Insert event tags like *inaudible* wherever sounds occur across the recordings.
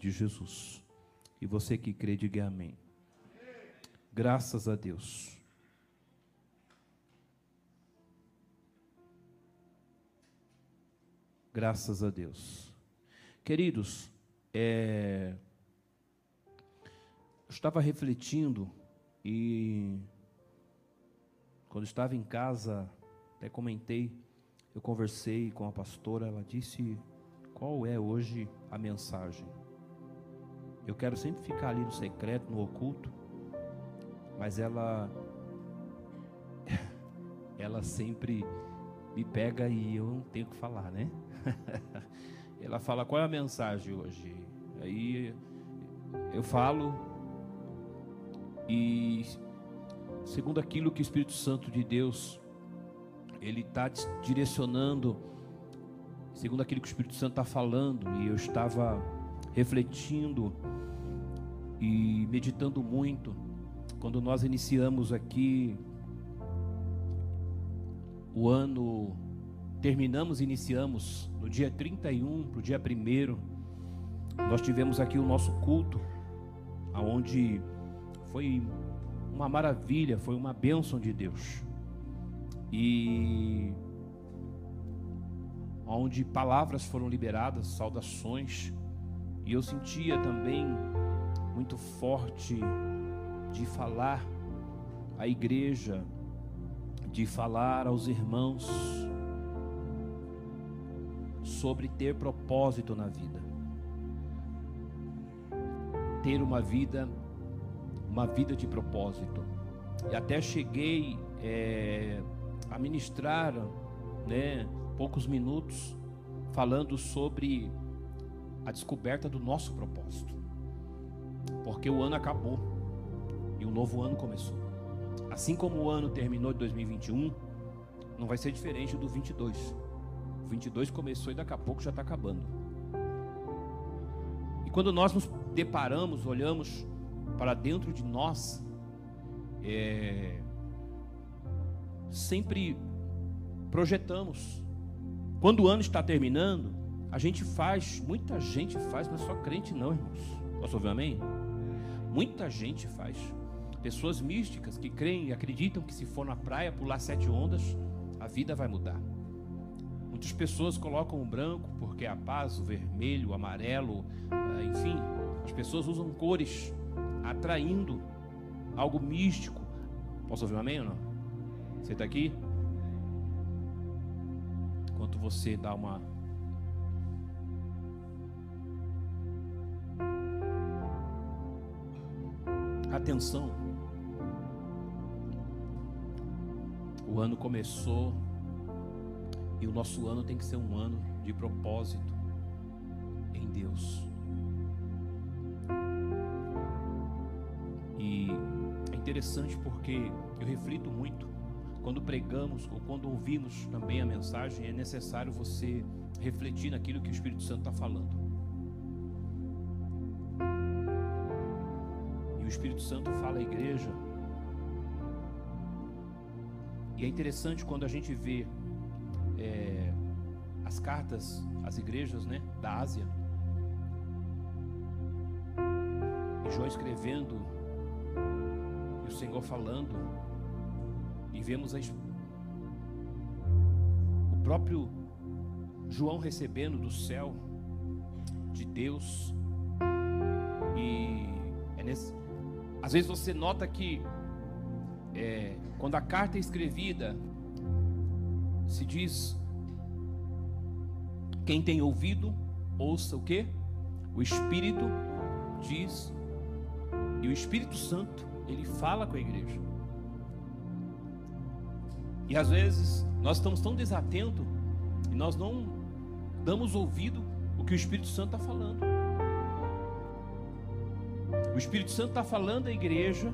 de Jesus. E você que crê, diga amém. Graças a Deus. Graças a Deus. Queridos, é, eu estava refletindo e quando estava em casa, até comentei, eu conversei com a pastora, ela disse qual é hoje a mensagem. Eu quero sempre ficar ali no secreto, no oculto, mas ela *laughs* ela sempre me pega e eu não tenho que falar, né? *laughs* ela fala qual é a mensagem hoje. Aí eu falo e segundo aquilo que o Espírito Santo de Deus ele está direcionando, segundo aquilo que o Espírito Santo está falando e eu estava refletindo e meditando muito quando nós iniciamos aqui o ano, terminamos, iniciamos no dia 31 para o dia 1 nós tivemos aqui o nosso culto, aonde foi uma maravilha, foi uma bênção de Deus. E onde palavras foram liberadas, saudações, e eu sentia também muito forte de falar à igreja, de falar aos irmãos sobre ter propósito na vida. Ter uma vida, uma vida de propósito. E até cheguei é, a ministrar, né, poucos minutos, falando sobre a descoberta do nosso propósito. Porque o ano acabou e um novo ano começou. Assim como o ano terminou de 2021, não vai ser diferente do 22. O 22 começou e daqui a pouco já está acabando. E quando nós nos deparamos, olhamos para dentro de nós, é, sempre projetamos. Quando o ano está terminando, a gente faz, muita gente faz, mas só crente não, irmãos. Posso ouvir amém? Muita gente faz. Pessoas místicas que creem e acreditam que se for na praia pular sete ondas, a vida vai mudar. Muitas pessoas colocam o branco porque é a paz, o vermelho, o amarelo, eh, enfim, as pessoas usam cores atraindo algo místico. Posso ouvir um amém ou não? Você está aqui? Enquanto você dá uma atenção. O ano começou e o nosso ano tem que ser um ano de propósito em Deus. E é interessante porque eu reflito muito quando pregamos ou quando ouvimos também a mensagem, é necessário você refletir naquilo que o Espírito Santo está falando. Espírito Santo fala à igreja. E é interessante quando a gente vê é, as cartas às igrejas né, da Ásia. E João escrevendo, e o Senhor falando, e vemos o próprio João recebendo do céu, de Deus, às vezes você nota que é, quando a carta é escrevida, se diz: quem tem ouvido, ouça o que? O Espírito diz, e o Espírito Santo, ele fala com a igreja. E às vezes nós estamos tão desatentos e nós não damos ouvido o que o Espírito Santo está falando. Espírito Santo está falando à igreja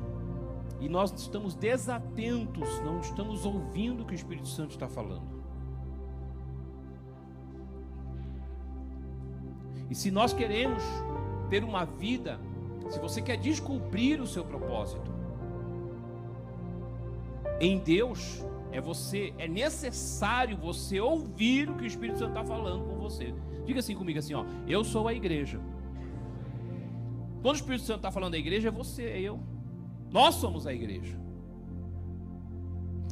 e nós estamos desatentos, não estamos ouvindo o que o Espírito Santo está falando. E se nós queremos ter uma vida, se você quer descobrir o seu propósito em Deus, é você, é necessário você ouvir o que o Espírito Santo está falando com você. Diga assim comigo assim, ó, eu sou a igreja. Quando o Espírito Santo está falando da igreja, é você, é eu. Nós somos a igreja.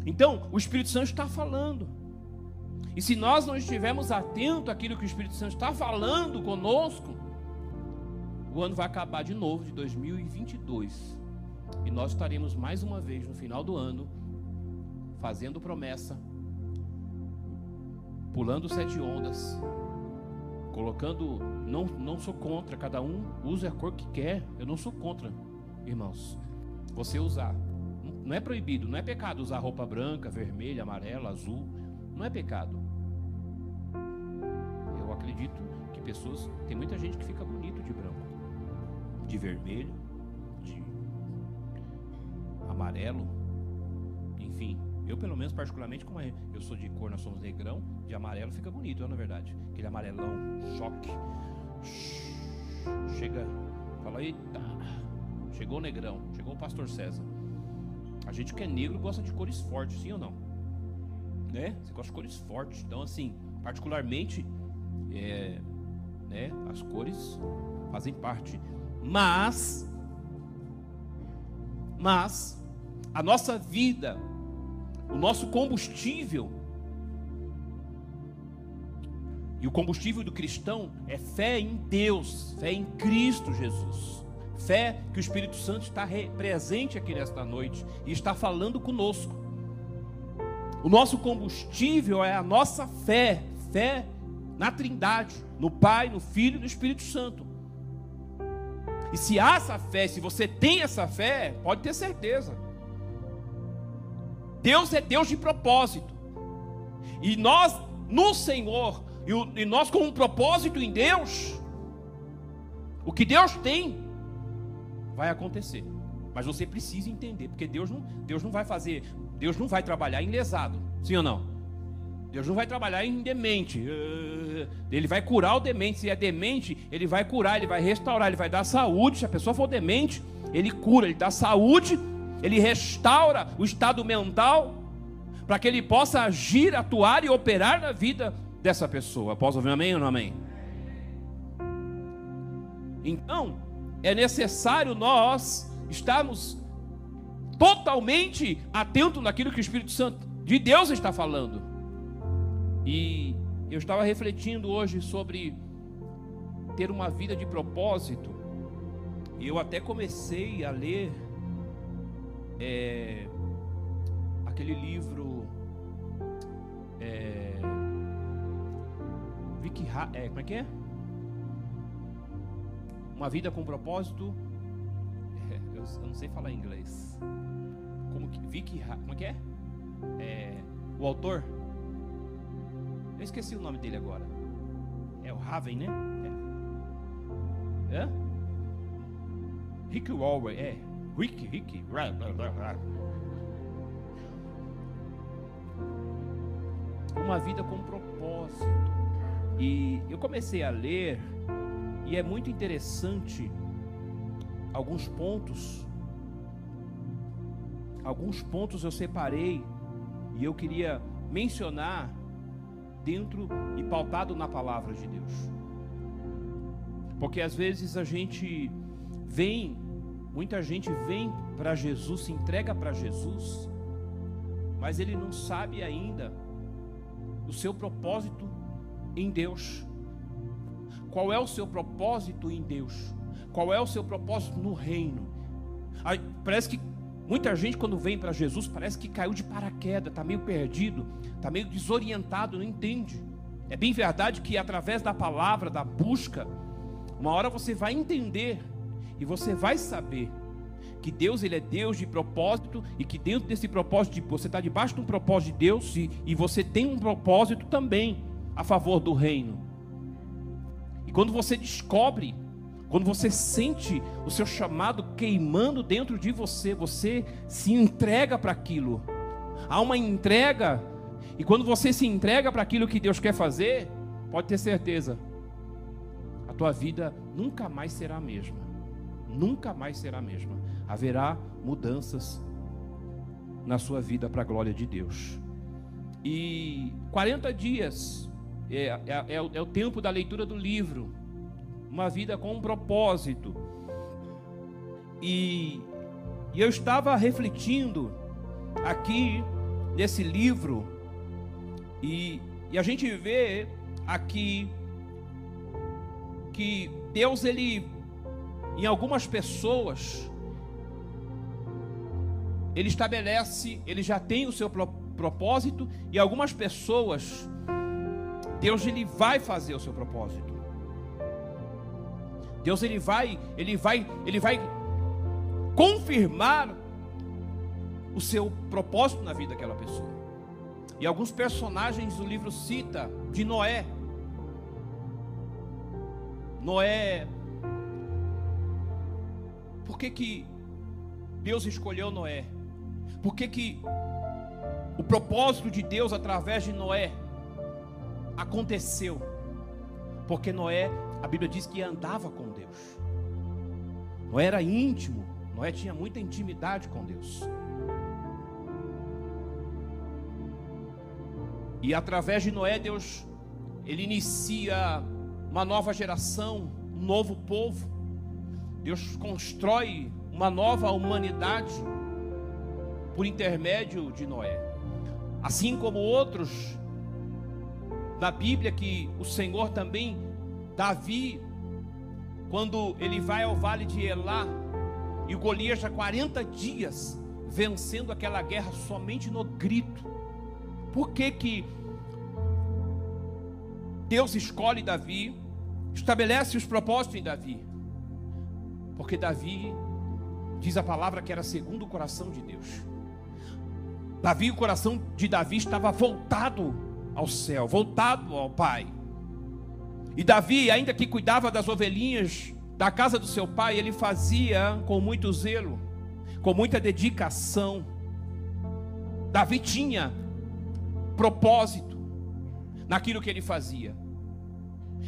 Então, o Espírito Santo está falando. E se nós não estivermos atentos àquilo que o Espírito Santo está falando conosco, o ano vai acabar de novo, de 2022. E nós estaremos mais uma vez no final do ano, fazendo promessa, pulando sete ondas, colocando. Não, não sou contra, cada um usa a cor que quer. Eu não sou contra, irmãos. Você usar. Não é proibido, não é pecado usar roupa branca, vermelha, amarela, azul. Não é pecado. Eu acredito que pessoas. Tem muita gente que fica bonito de branco, de vermelho, de amarelo, enfim. Eu, pelo menos, particularmente, como eu sou de cor, nós somos negrão, de amarelo fica bonito, não é verdade? Aquele amarelão, choque. Chega, fala, eita, chegou o negrão, chegou o pastor César. A gente que é negro gosta de cores fortes, sim ou não? Né? Você gosta de cores fortes. Então, assim, particularmente, é, né, as cores fazem parte. Mas, mas, a nossa vida o nosso combustível. E o combustível do cristão é fé em Deus, fé em Cristo Jesus. Fé que o Espírito Santo está presente aqui nesta noite e está falando conosco. O nosso combustível é a nossa fé, fé na Trindade, no Pai, no Filho e no Espírito Santo. E se há essa fé, se você tem essa fé, pode ter certeza, Deus é Deus de propósito. E nós, no Senhor, e nós com um propósito em Deus, o que Deus tem vai acontecer. Mas você precisa entender, porque Deus não, Deus não vai fazer, Deus não vai trabalhar em lesado, sim ou não? Deus não vai trabalhar em demente. Ele vai curar o demente. Se é demente, ele vai curar, ele vai restaurar, ele vai dar saúde. Se a pessoa for demente, ele cura, ele dá saúde ele restaura o estado mental para que ele possa agir, atuar e operar na vida dessa pessoa. Posso ouvir um amém ou não amém? Então, é necessário nós estarmos totalmente atentos naquilo que o Espírito Santo de Deus está falando. E eu estava refletindo hoje sobre ter uma vida de propósito. E eu até comecei a ler é, aquele livro é, Vicky é, como é que é? Uma vida com propósito. É, eu, eu, não sei falar inglês. Como que Vicky como é que é? é? O autor? Eu esqueci o nome dele agora. É o Raven, né? É. Rick Walway, é. Rick, Rick, Uma vida com propósito. E eu comecei a ler, e é muito interessante alguns pontos. Alguns pontos eu separei e eu queria mencionar dentro e pautado na palavra de Deus. Porque às vezes a gente vem Muita gente vem para Jesus, se entrega para Jesus, mas ele não sabe ainda o seu propósito em Deus. Qual é o seu propósito em Deus? Qual é o seu propósito no reino? Aí, parece que muita gente quando vem para Jesus parece que caiu de paraquedas, está meio perdido, está meio desorientado, não entende. É bem verdade que através da palavra, da busca, uma hora você vai entender e você vai saber que Deus ele é Deus de propósito e que dentro desse propósito você está debaixo de um propósito de Deus e, e você tem um propósito também a favor do reino. E quando você descobre, quando você sente o seu chamado queimando dentro de você, você se entrega para aquilo. Há uma entrega e quando você se entrega para aquilo que Deus quer fazer, pode ter certeza, a tua vida nunca mais será a mesma nunca mais será a mesma. Haverá mudanças na sua vida para a glória de Deus. E 40 dias é, é, é, é, o tempo da leitura do livro. Uma vida com um propósito. E, e eu estava refletindo aqui nesse livro, e, e a gente vê aqui que Deus, ele, em algumas pessoas, ele estabelece, ele já tem o seu propósito, e algumas pessoas, Deus ele vai fazer o seu propósito. Deus ele vai, ele vai, ele vai confirmar o seu propósito na vida daquela pessoa. E alguns personagens do livro cita de Noé. Noé. Por que que Deus escolheu Noé? Por que que o propósito de Deus através de Noé aconteceu? Porque Noé, a Bíblia diz que andava com Deus. Noé era íntimo, Noé tinha muita intimidade com Deus. E através de Noé, Deus, ele inicia uma nova geração, um novo povo. Deus constrói uma nova humanidade por intermédio de Noé. Assim como outros na Bíblia que o Senhor também Davi quando ele vai ao vale de Elá e Golias já 40 dias vencendo aquela guerra somente no grito por que, que Deus escolhe Davi, estabelece os propósitos em Davi? Porque Davi, diz a palavra que era segundo o coração de Deus. Davi, o coração de Davi estava voltado ao céu, voltado ao Pai. E Davi, ainda que cuidava das ovelhinhas da casa do seu pai, ele fazia com muito zelo, com muita dedicação. Davi tinha propósito naquilo que ele fazia.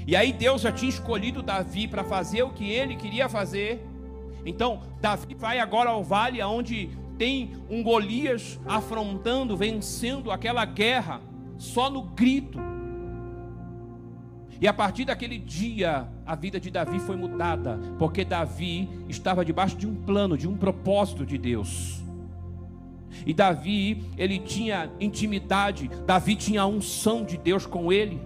E aí Deus já tinha escolhido Davi para fazer o que ele queria fazer. Então, Davi vai agora ao vale onde tem um Golias afrontando, vencendo aquela guerra, só no grito. E a partir daquele dia, a vida de Davi foi mudada, porque Davi estava debaixo de um plano, de um propósito de Deus. E Davi, ele tinha intimidade, Davi tinha a unção de Deus com ele.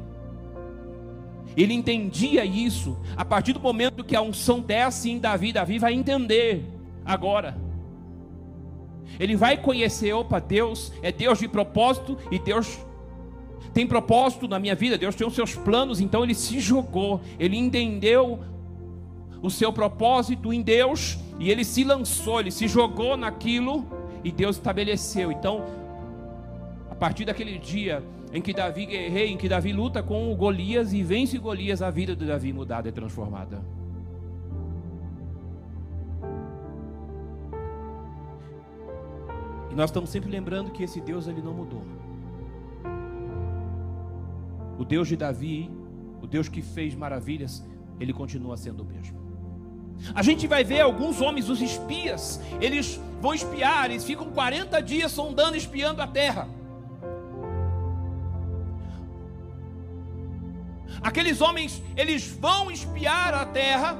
Ele entendia isso. A partir do momento que a unção desce em Davi, Davi vai entender agora. Ele vai conhecer, opa, Deus é Deus de propósito e Deus tem propósito na minha vida, Deus tem os seus planos, então ele se jogou, ele entendeu o seu propósito em Deus e ele se lançou, ele se jogou naquilo e Deus estabeleceu. Então, a partir daquele dia em que Davi guerreia, em que Davi luta com Golias e vence Golias, a vida de Davi mudada e transformada. E nós estamos sempre lembrando que esse Deus ele não mudou. O Deus de Davi, o Deus que fez maravilhas, ele continua sendo o mesmo. A gente vai ver alguns homens, os espias, eles vão espiar, eles ficam 40 dias sondando, espiando a terra. Aqueles homens, eles vão espiar a terra,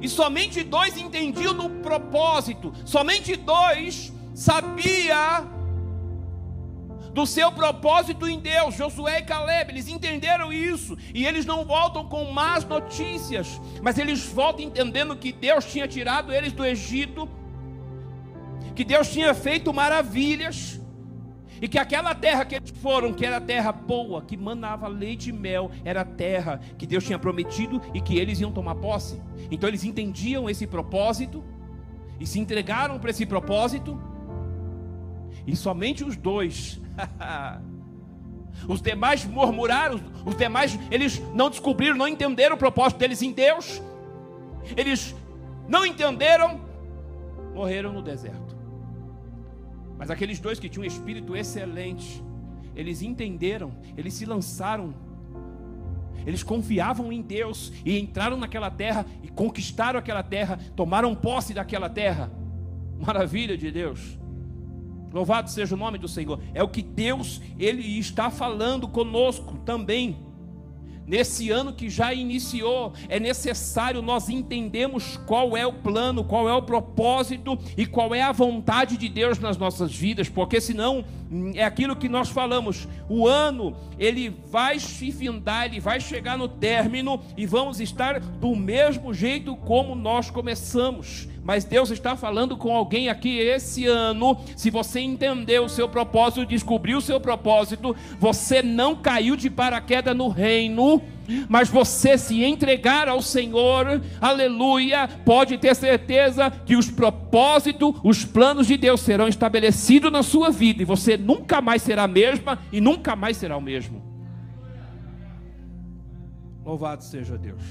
e somente dois entendiam do propósito, somente dois sabia do seu propósito em Deus, Josué e Caleb, eles entenderam isso, e eles não voltam com más notícias, mas eles voltam entendendo que Deus tinha tirado eles do Egito, que Deus tinha feito maravilhas, e que aquela terra que eles foram, que era terra boa, que manava leite e mel, era a terra que Deus tinha prometido e que eles iam tomar posse. Então eles entendiam esse propósito e se entregaram para esse propósito. E somente os dois *laughs* Os demais murmuraram, os demais, eles não descobriram, não entenderam o propósito deles em Deus. Eles não entenderam, morreram no deserto. Mas aqueles dois que tinham um espírito excelente, eles entenderam, eles se lançaram, eles confiavam em Deus e entraram naquela terra e conquistaram aquela terra, tomaram posse daquela terra. Maravilha de Deus. Louvado seja o nome do Senhor. É o que Deus ele está falando conosco também. Nesse ano que já iniciou, é necessário nós entendermos qual é o plano, qual é o propósito e qual é a vontade de Deus nas nossas vidas, porque senão hum, é aquilo que nós falamos, o ano ele vai se findar, ele vai chegar no término e vamos estar do mesmo jeito como nós começamos. Mas Deus está falando com alguém aqui esse ano. Se você entendeu o seu propósito, descobriu o seu propósito, você não caiu de paraquedas no reino, mas você se entregar ao Senhor, aleluia, pode ter certeza que os propósitos, os planos de Deus serão estabelecidos na sua vida e você nunca mais será a mesma e nunca mais será o mesmo. Louvado seja Deus.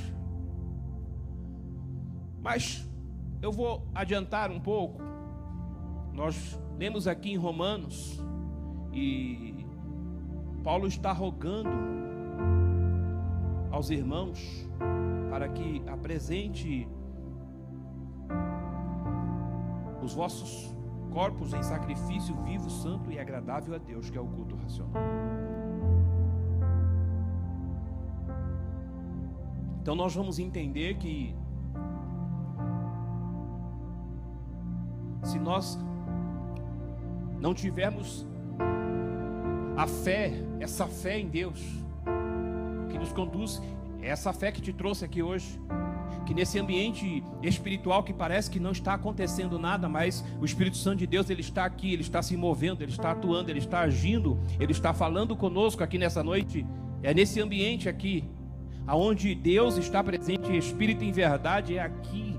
Mas eu vou adiantar um pouco. Nós lemos aqui em Romanos e Paulo está rogando aos irmãos para que apresente os vossos corpos em sacrifício vivo, santo e agradável a Deus, que é o culto racional. Então nós vamos entender que se nós não tivermos a fé, essa fé em Deus, que nos conduz, essa fé que te trouxe aqui hoje, que nesse ambiente espiritual que parece que não está acontecendo nada, mas o Espírito Santo de Deus ele está aqui, ele está se movendo, ele está atuando, ele está agindo, ele está falando conosco aqui nessa noite. É nesse ambiente aqui, aonde Deus está presente, Espírito em verdade é aqui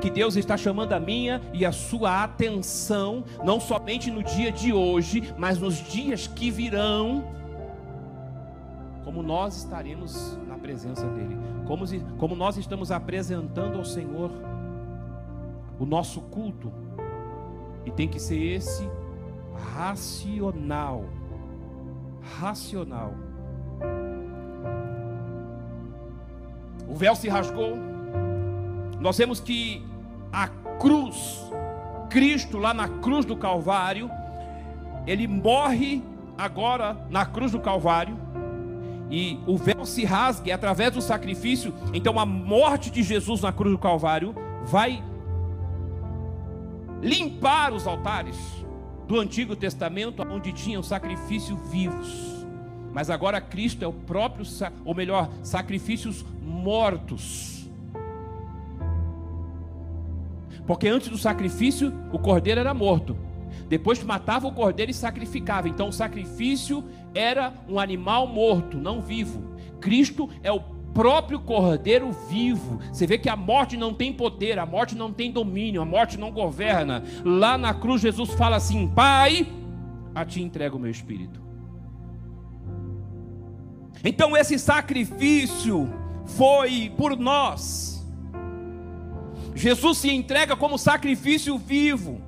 que Deus está chamando a minha e a sua atenção, não somente no dia de hoje, mas nos dias que virão, como nós estaremos na presença dEle, como, como nós estamos apresentando ao Senhor o nosso culto, e tem que ser esse racional, racional. O véu se rasgou, nós vemos que a cruz, Cristo lá na cruz do Calvário, ele morre agora na cruz do Calvário, e o véu se rasga através do sacrifício. Então a morte de Jesus na cruz do Calvário vai limpar os altares do Antigo Testamento, onde tinham sacrifícios vivos. Mas agora Cristo é o próprio, ou melhor, sacrifícios mortos Porque antes do sacrifício, o cordeiro era morto. Depois matava o cordeiro e sacrificava. Então o sacrifício era um animal morto, não vivo. Cristo é o próprio cordeiro vivo. Você vê que a morte não tem poder, a morte não tem domínio, a morte não governa. Lá na cruz, Jesus fala assim: Pai, a ti entrego o meu espírito. Então esse sacrifício foi por nós Jesus se entrega como sacrifício vivo,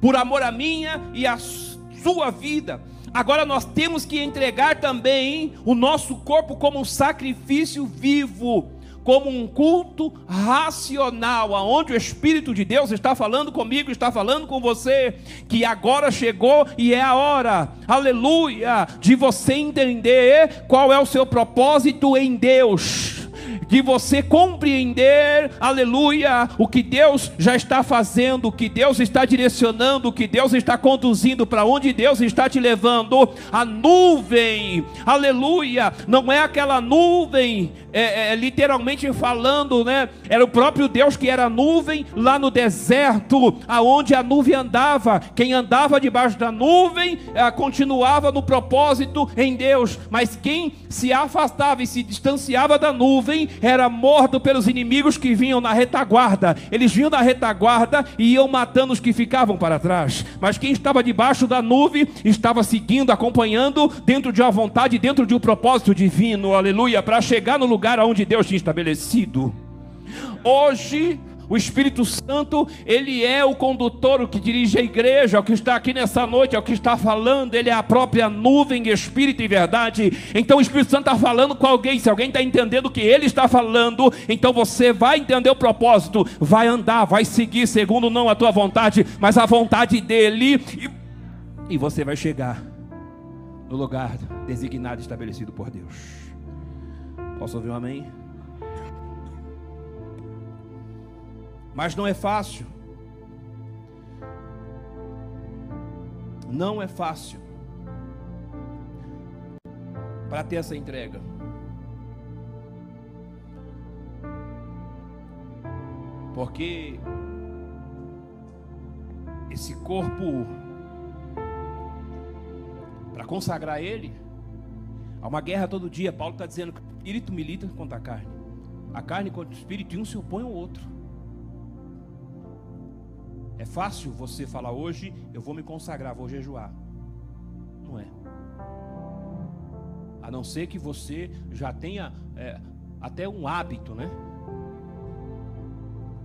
por amor a minha e a sua vida. Agora nós temos que entregar também o nosso corpo como um sacrifício vivo, como um culto racional, aonde o Espírito de Deus está falando comigo, está falando com você, que agora chegou e é a hora, aleluia, de você entender qual é o seu propósito em Deus de você compreender, aleluia, o que Deus já está fazendo, o que Deus está direcionando, o que Deus está conduzindo, para onde Deus está te levando. A nuvem, aleluia, não é aquela nuvem, é, é, literalmente falando, né? Era o próprio Deus que era nuvem lá no deserto, aonde a nuvem andava. Quem andava debaixo da nuvem é, continuava no propósito em Deus, mas quem se afastava e se distanciava da nuvem era morto pelos inimigos que vinham na retaguarda. Eles vinham na retaguarda e iam matando os que ficavam para trás. Mas quem estava debaixo da nuvem estava seguindo, acompanhando, dentro de uma vontade, dentro de um propósito divino, aleluia, para chegar no lugar onde Deus tinha estabelecido. Hoje, o Espírito Santo, ele é o condutor, o que dirige a igreja, o que está aqui nessa noite, é o que está falando, ele é a própria nuvem, espírito e verdade. Então o Espírito Santo está falando com alguém, se alguém está entendendo o que ele está falando, então você vai entender o propósito, vai andar, vai seguir, segundo não a tua vontade, mas a vontade dele, e, e você vai chegar no lugar designado estabelecido por Deus. Posso ouvir um amém? Mas não é fácil. Não é fácil para ter essa entrega. Porque esse corpo, para consagrar ele, há uma guerra todo dia. Paulo está dizendo que o espírito milita contra a carne. A carne contra o espírito e um se opõe ao outro. É fácil você falar hoje, eu vou me consagrar, vou jejuar. Não é. A não ser que você já tenha é, até um hábito, né?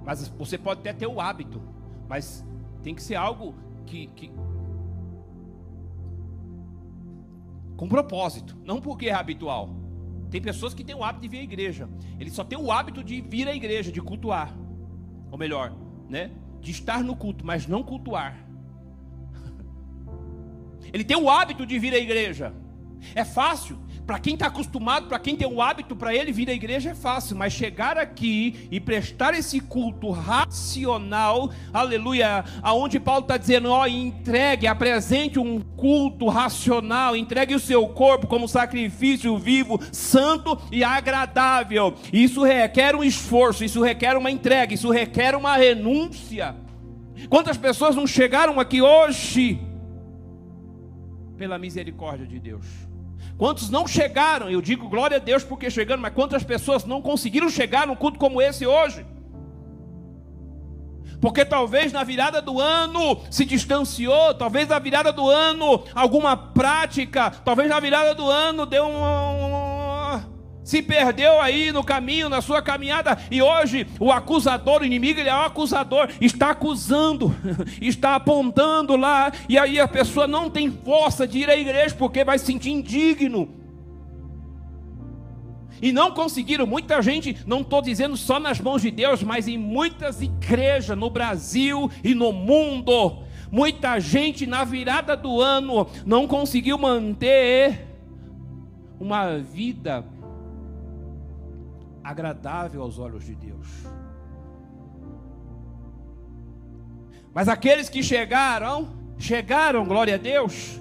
Mas você pode até ter o hábito, mas tem que ser algo que, que com propósito, não porque é habitual. Tem pessoas que têm o hábito de vir à igreja. Ele só tem o hábito de vir à igreja, de cultuar. Ou melhor, né? De estar no culto, mas não cultuar. *laughs* Ele tem o hábito de vir à igreja. É fácil, para quem está acostumado, para quem tem o hábito, para ele vir à igreja é fácil, mas chegar aqui e prestar esse culto racional, aleluia, aonde Paulo está dizendo, ó, entregue, apresente um culto racional, entregue o seu corpo como sacrifício vivo, santo e agradável. Isso requer um esforço, isso requer uma entrega, isso requer uma renúncia. Quantas pessoas não chegaram aqui hoje pela misericórdia de Deus? Quantos não chegaram? Eu digo glória a Deus porque chegando, mas quantas pessoas não conseguiram chegar num culto como esse hoje? Porque talvez na virada do ano se distanciou, talvez na virada do ano alguma prática, talvez na virada do ano deu um, se perdeu aí no caminho, na sua caminhada, e hoje o acusador, o inimigo, ele é o acusador, está acusando, *laughs* está apontando lá, e aí a pessoa não tem força de ir à igreja porque vai se sentir indigno. E não conseguiram, muita gente, não estou dizendo só nas mãos de Deus, mas em muitas igrejas no Brasil e no mundo, muita gente na virada do ano não conseguiu manter uma vida agradável aos olhos de Deus. Mas aqueles que chegaram, chegaram, glória a Deus.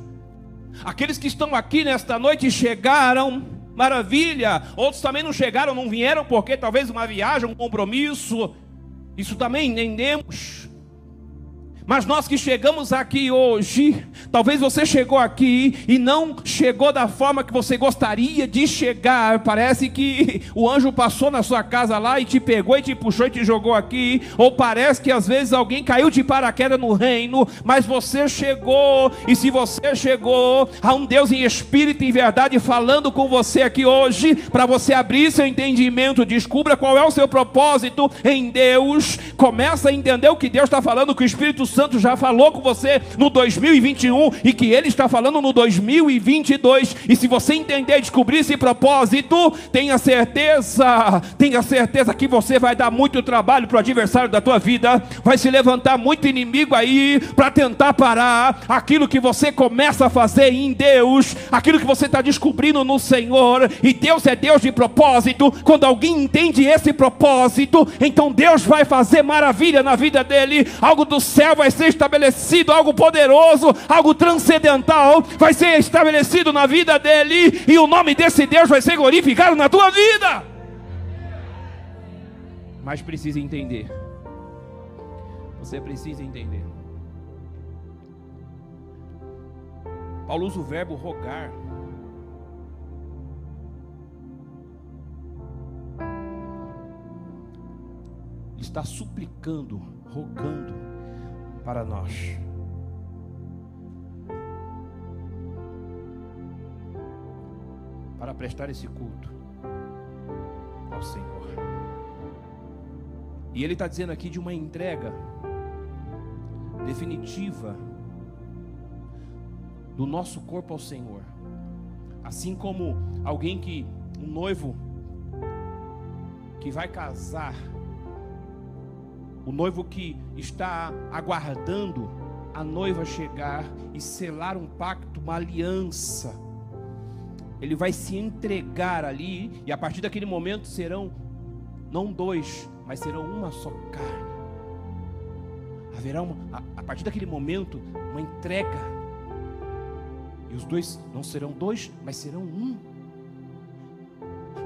Aqueles que estão aqui nesta noite chegaram, maravilha. Outros também não chegaram, não vieram porque talvez uma viagem, um compromisso. Isso também entendemos. Mas nós que chegamos aqui hoje, talvez você chegou aqui e não chegou da forma que você gostaria de chegar. Parece que o anjo passou na sua casa lá e te pegou e te puxou e te jogou aqui. Ou parece que às vezes alguém caiu de paraquedas no reino, mas você chegou. E se você chegou, há um Deus em espírito e em verdade falando com você aqui hoje, para você abrir seu entendimento, descubra qual é o seu propósito em Deus. Começa a entender o que Deus está falando, que o Espírito Santo já falou com você no 2021 e que Ele está falando no 2022. E se você entender descobrir esse propósito, tenha certeza, tenha certeza que você vai dar muito trabalho para o adversário da tua vida, vai se levantar muito inimigo aí para tentar parar aquilo que você começa a fazer em Deus, aquilo que você está descobrindo no Senhor. E Deus é Deus de propósito. Quando alguém entende esse propósito, então Deus vai fazer maravilha na vida dele. Algo do céu vai vai ser estabelecido, algo poderoso, algo transcendental, vai ser estabelecido na vida dele, e o nome desse Deus vai ser glorificado na tua vida. Mas precisa entender. Você precisa entender. Paulo usa o verbo rogar. está suplicando, rogando para nós. Para prestar esse culto ao Senhor. E Ele está dizendo aqui de uma entrega definitiva do nosso corpo ao Senhor. Assim como alguém que, um noivo que vai casar, o noivo que está aguardando a noiva chegar e selar um pacto, uma aliança ele vai se entregar ali, e a partir daquele momento serão não dois, mas serão uma só carne. Haverá uma, a, a partir daquele momento uma entrega. E os dois não serão dois, mas serão um.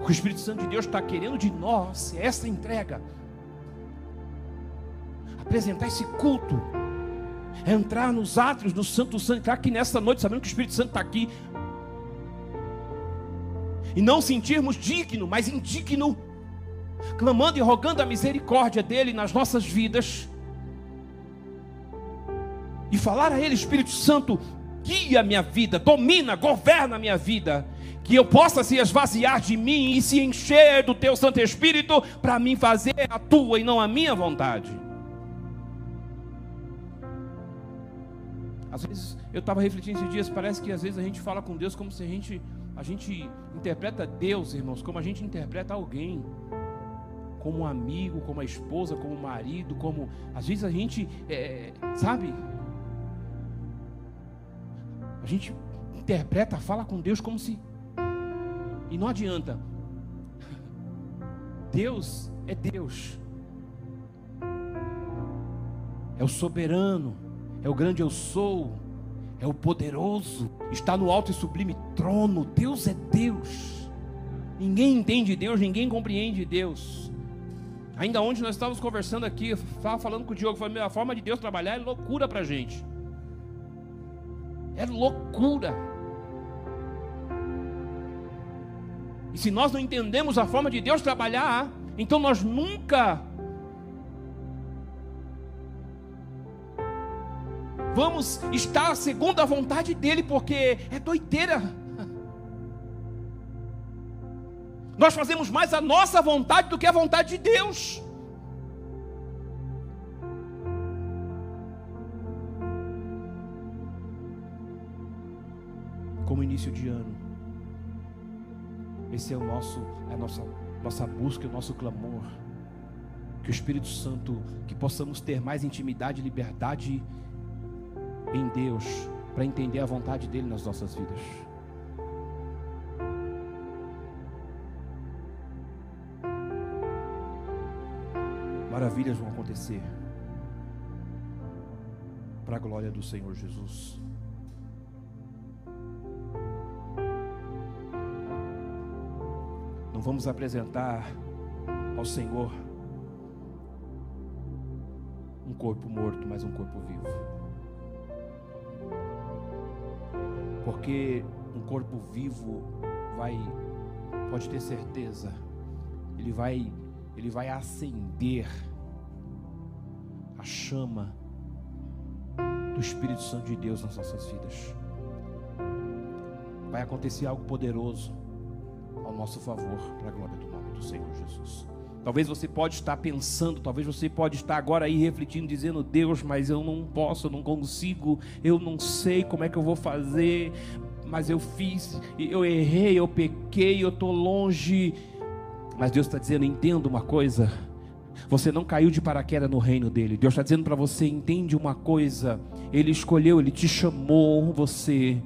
O Espírito Santo de Deus está querendo de nós essa entrega. Apresentar esse culto. É entrar nos átrios do Santo Santo, entrar aqui nessa noite, sabendo que o Espírito Santo está aqui. E não sentirmos digno, mas indigno clamando e rogando a misericórdia dele nas nossas vidas, e falar a ele, Espírito Santo, guia minha vida, domina, governa a minha vida, que eu possa se esvaziar de mim e se encher do teu Santo Espírito para mim fazer a tua e não a minha vontade. Às vezes eu estava refletindo esses dias, parece que às vezes a gente fala com Deus como se a gente a gente interpreta Deus, irmãos, como a gente interpreta alguém como um amigo, como a esposa, como um marido, como às vezes a gente, é, sabe? A gente interpreta, fala com Deus como se e não adianta. *laughs* Deus é Deus. É o soberano, é o grande eu sou, é o poderoso, está no alto e sublime trono. Deus é Deus. Ninguém entende Deus, ninguém compreende Deus. Ainda onde nós estávamos conversando aqui, falando com o Diogo, falei, a forma de Deus trabalhar é loucura para a gente. É loucura. E se nós não entendemos a forma de Deus trabalhar, então nós nunca vamos estar segundo a vontade dele, porque é doideira. Nós fazemos mais a nossa vontade do que a vontade de Deus. Como início de ano, esse é o nosso, é a nossa, nossa busca, o nosso clamor. Que o Espírito Santo, que possamos ter mais intimidade liberdade em Deus, para entender a vontade dele nas nossas vidas. maravilhas vão acontecer para a glória do Senhor Jesus. Não vamos apresentar ao Senhor um corpo morto, mas um corpo vivo. Porque um corpo vivo vai pode ter certeza, ele vai ele vai acender a chama do Espírito Santo de Deus nas nossas vidas. Vai acontecer algo poderoso ao nosso favor, para a glória do nome do Senhor Jesus. Talvez você pode estar pensando, talvez você pode estar agora aí refletindo, dizendo, Deus, mas eu não posso, eu não consigo, eu não sei como é que eu vou fazer, mas eu fiz, eu errei, eu pequei, eu estou longe. Mas Deus está dizendo, entenda uma coisa, você não caiu de paraquedas no reino dele. Deus está dizendo para você: entende uma coisa. Ele escolheu, ele te chamou você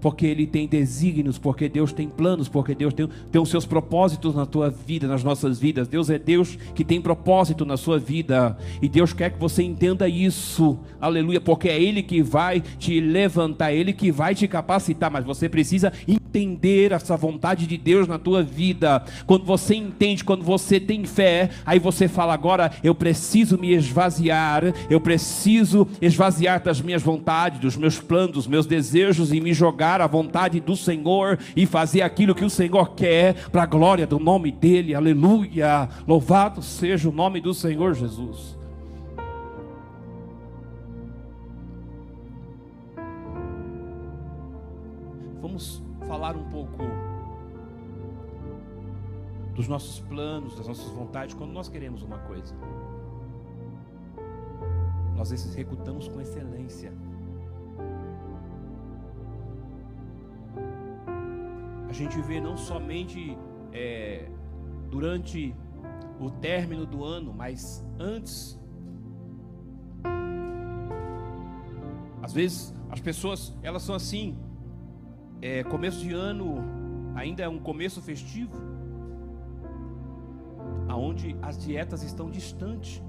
porque Ele tem desígnios, porque Deus tem planos, porque Deus tem, tem os seus propósitos na tua vida, nas nossas vidas. Deus é Deus que tem propósito na sua vida, e Deus quer que você entenda isso, aleluia, porque é Ele que vai te levantar, é Ele que vai te capacitar, mas você precisa entender essa vontade de Deus na tua vida. Quando você entende, quando você tem fé, aí você fala: agora eu preciso me esvaziar, eu preciso esvaziar das minhas vontades, dos meus planos, dos meus desejos e me jogar a vontade do Senhor e fazer aquilo que o Senhor quer, para a glória do nome dEle, aleluia. Louvado seja o nome do Senhor Jesus. Falar um pouco dos nossos planos, das nossas vontades, quando nós queremos uma coisa. Nós executamos com excelência. a gente vê não somente é, durante o término do ano, mas antes. Às vezes as pessoas elas são assim, é, começo de ano, ainda é um começo festivo, aonde as dietas estão distantes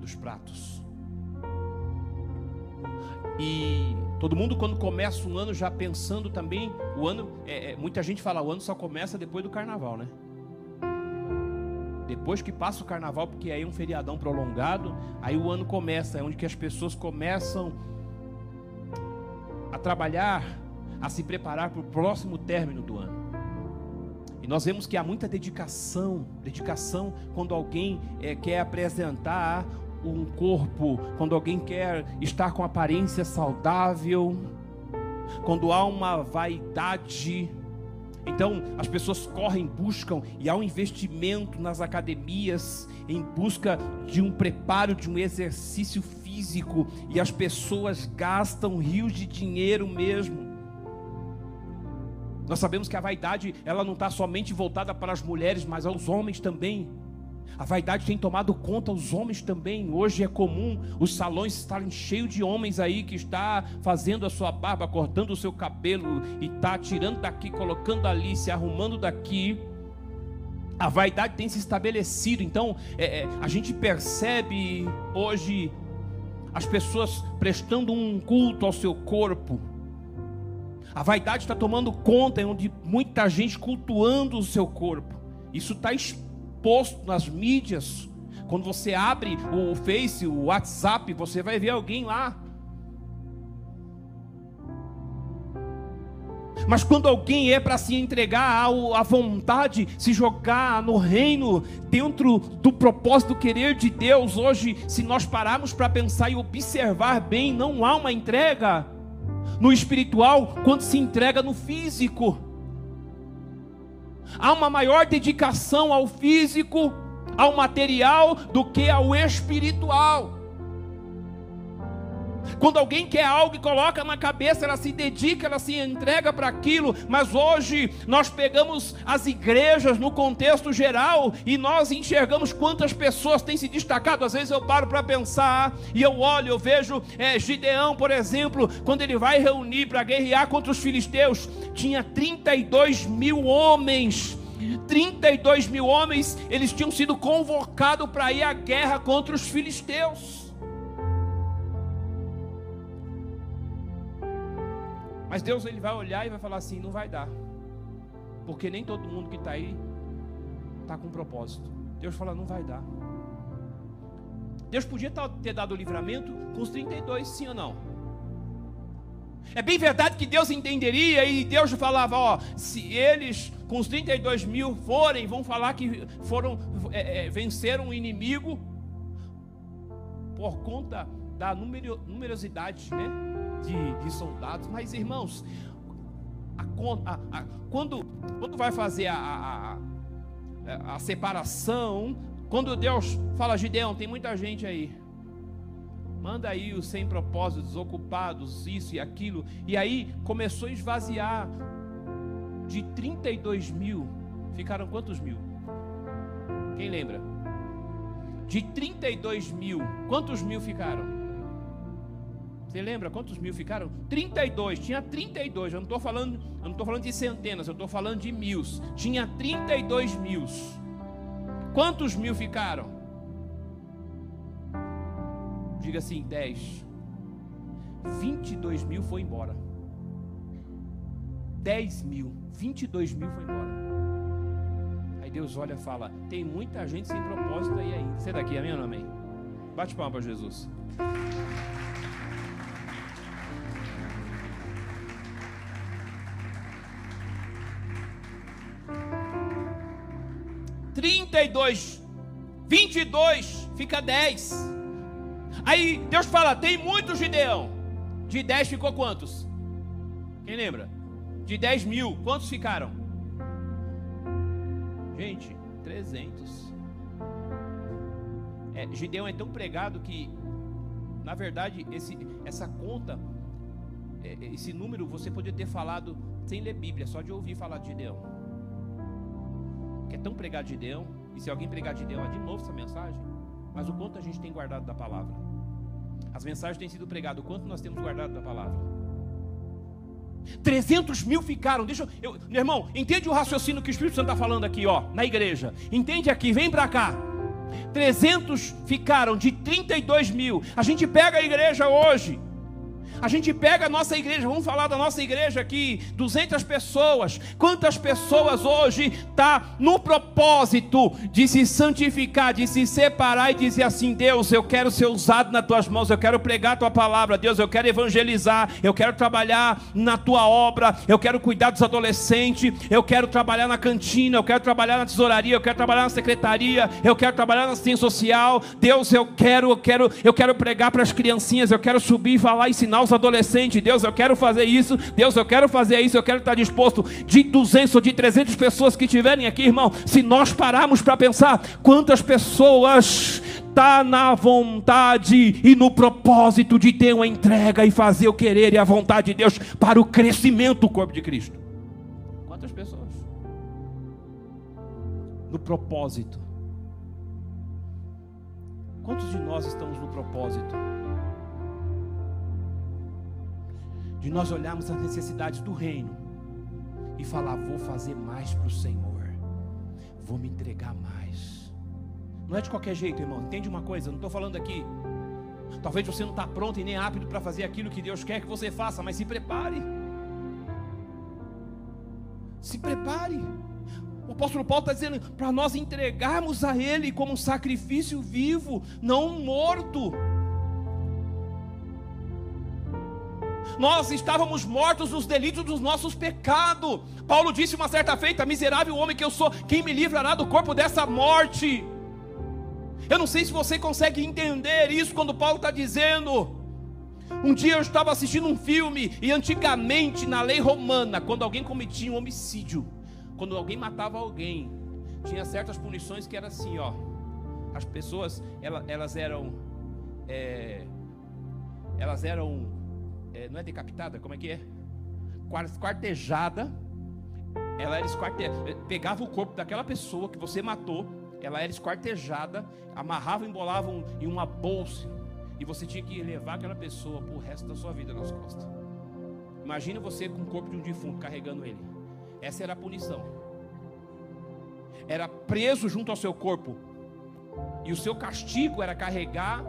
dos pratos. E todo mundo quando começa um ano já pensando também, o ano, é, é, muita gente fala, o ano só começa depois do carnaval, né? Depois que passa o carnaval, porque aí é um feriadão prolongado, aí o ano começa, é onde que as pessoas começam a trabalhar, a se preparar para o próximo término do ano. E nós vemos que há muita dedicação, dedicação quando alguém é, quer apresentar um corpo, quando alguém quer estar com aparência saudável, quando há uma vaidade então as pessoas correm, buscam e há um investimento nas academias em busca de um preparo, de um exercício físico e as pessoas gastam rios de dinheiro mesmo. Nós sabemos que a vaidade ela não está somente voltada para as mulheres, mas aos homens também. A vaidade tem tomado conta os homens também. Hoje é comum os salões estarem cheios de homens aí que está fazendo a sua barba, cortando o seu cabelo e está tirando daqui, colocando ali, se arrumando daqui. A vaidade tem se estabelecido. Então é, é, a gente percebe hoje as pessoas prestando um culto ao seu corpo. A vaidade está tomando conta, onde muita gente cultuando o seu corpo. Isso está posto nas mídias. Quando você abre o Face, o WhatsApp, você vai ver alguém lá. Mas quando alguém é para se entregar à vontade, se jogar no reino, dentro do propósito do querer de Deus, hoje, se nós pararmos para pensar e observar bem, não há uma entrega no espiritual quando se entrega no físico há uma maior dedicação ao físico, ao material, do que ao espiritual. Quando alguém quer algo e coloca na cabeça, ela se dedica, ela se entrega para aquilo. Mas hoje nós pegamos as igrejas no contexto geral e nós enxergamos quantas pessoas têm se destacado. Às vezes eu paro para pensar e eu olho, eu vejo é, Gideão, por exemplo, quando ele vai reunir para guerrear contra os filisteus, tinha 32 mil homens. 32 mil homens, eles tinham sido convocados para ir à guerra contra os filisteus. Mas Deus ele vai olhar e vai falar assim: não vai dar. Porque nem todo mundo que está aí está com propósito. Deus fala: não vai dar. Deus podia ter dado o livramento com os 32, sim ou não? É bem verdade que Deus entenderia e Deus falava: ó, se eles com os 32 mil forem, vão falar que foram é, é, venceram o inimigo por conta da numerosidade, né? De, de soldados. Mas, irmãos, a, a, a, quando, quando vai fazer a, a, separação, quando Deus fala, Gideão, tem muita gente aí. Manda aí os sem propósitos, desocupados, isso e aquilo. E aí começou a esvaziar. De 32 mil, ficaram quantos mil? Quem lembra? De 32 mil, quantos mil ficaram? Você lembra quantos mil ficaram? 32, tinha 32. Eu não estou falando, eu não estou falando de centenas, eu estou falando de mil. Tinha 32 mil. Quantos mil ficaram? Diga assim, 10. 22 mil foi embora. 10 mil, 22 mil foi embora. Aí Deus olha e fala: tem muita gente sem propósito aí ainda. Você é daqui, amém ou não amém? Bate palma para Jesus. 32, 22, fica 10. Aí Deus fala: tem muitos Gideão. De 10 ficou quantos? Quem lembra? De 10 mil, quantos ficaram? Gente, 300. É, Gideão é tão pregado que, na verdade, esse, essa conta, é, esse número, você poderia ter falado sem ler Bíblia, só de ouvir falar de Gideão que é tão pregado de Deus, e se alguém pregar de Deus, é de novo essa mensagem, mas o quanto a gente tem guardado da palavra. As mensagens têm sido pregadas, o quanto nós temos guardado da palavra. 300 mil ficaram. Deixa eu, eu, meu irmão, entende o raciocínio que o Espírito Santo está falando aqui, ó, na igreja. Entende aqui, vem para cá. 300 ficaram de 32 mil. A gente pega a igreja hoje. A gente pega a nossa igreja, vamos falar da nossa igreja aqui, 200 pessoas. Quantas pessoas hoje tá no propósito de se santificar, de se separar e dizer assim: Deus, eu quero ser usado nas tuas mãos, eu quero pregar a tua palavra, Deus, eu quero evangelizar, eu quero trabalhar na tua obra, eu quero cuidar dos adolescentes, eu quero trabalhar na cantina, eu quero trabalhar na tesouraria, eu quero trabalhar na secretaria, eu quero trabalhar na assistência social. Deus, eu quero, eu quero, eu quero pregar para as criancinhas, eu quero subir e falar, ensinar os os adolescentes, Deus, eu quero fazer isso, Deus, eu quero fazer isso, eu quero estar disposto de 200 ou de 300 pessoas que estiverem aqui, irmão, se nós pararmos para pensar quantas pessoas está na vontade e no propósito de ter uma entrega e fazer o querer e a vontade de Deus para o crescimento do corpo de Cristo. Quantas pessoas? No propósito. Quantos de nós estamos no propósito? De nós olharmos as necessidades do reino e falar: vou fazer mais para o Senhor, vou me entregar mais. Não é de qualquer jeito, irmão. Entende uma coisa? Não estou falando aqui. Talvez você não está pronto e nem apto para fazer aquilo que Deus quer que você faça, mas se prepare. Se prepare. O apóstolo Paulo está dizendo para nós entregarmos a Ele como um sacrifício vivo, não morto. Nós estávamos mortos nos delitos dos nossos pecados. Paulo disse uma certa feita: Miserável homem que eu sou, quem me livrará do corpo dessa morte? Eu não sei se você consegue entender isso quando Paulo está dizendo. Um dia eu estava assistindo um filme e antigamente na lei romana, quando alguém cometia um homicídio, quando alguém matava alguém, tinha certas punições que era assim, ó. As pessoas elas, elas eram é, elas eram é, não é decapitada, como é que é? Esquartejada. Ela era esquartejada. Pegava o corpo daquela pessoa que você matou, ela era esquartejada, amarrava, embolava em uma bolsa. E você tinha que levar aquela pessoa para o resto da sua vida nas costas. Imagina você com o corpo de um defunto carregando ele. Essa era a punição. Era preso junto ao seu corpo. E o seu castigo era carregar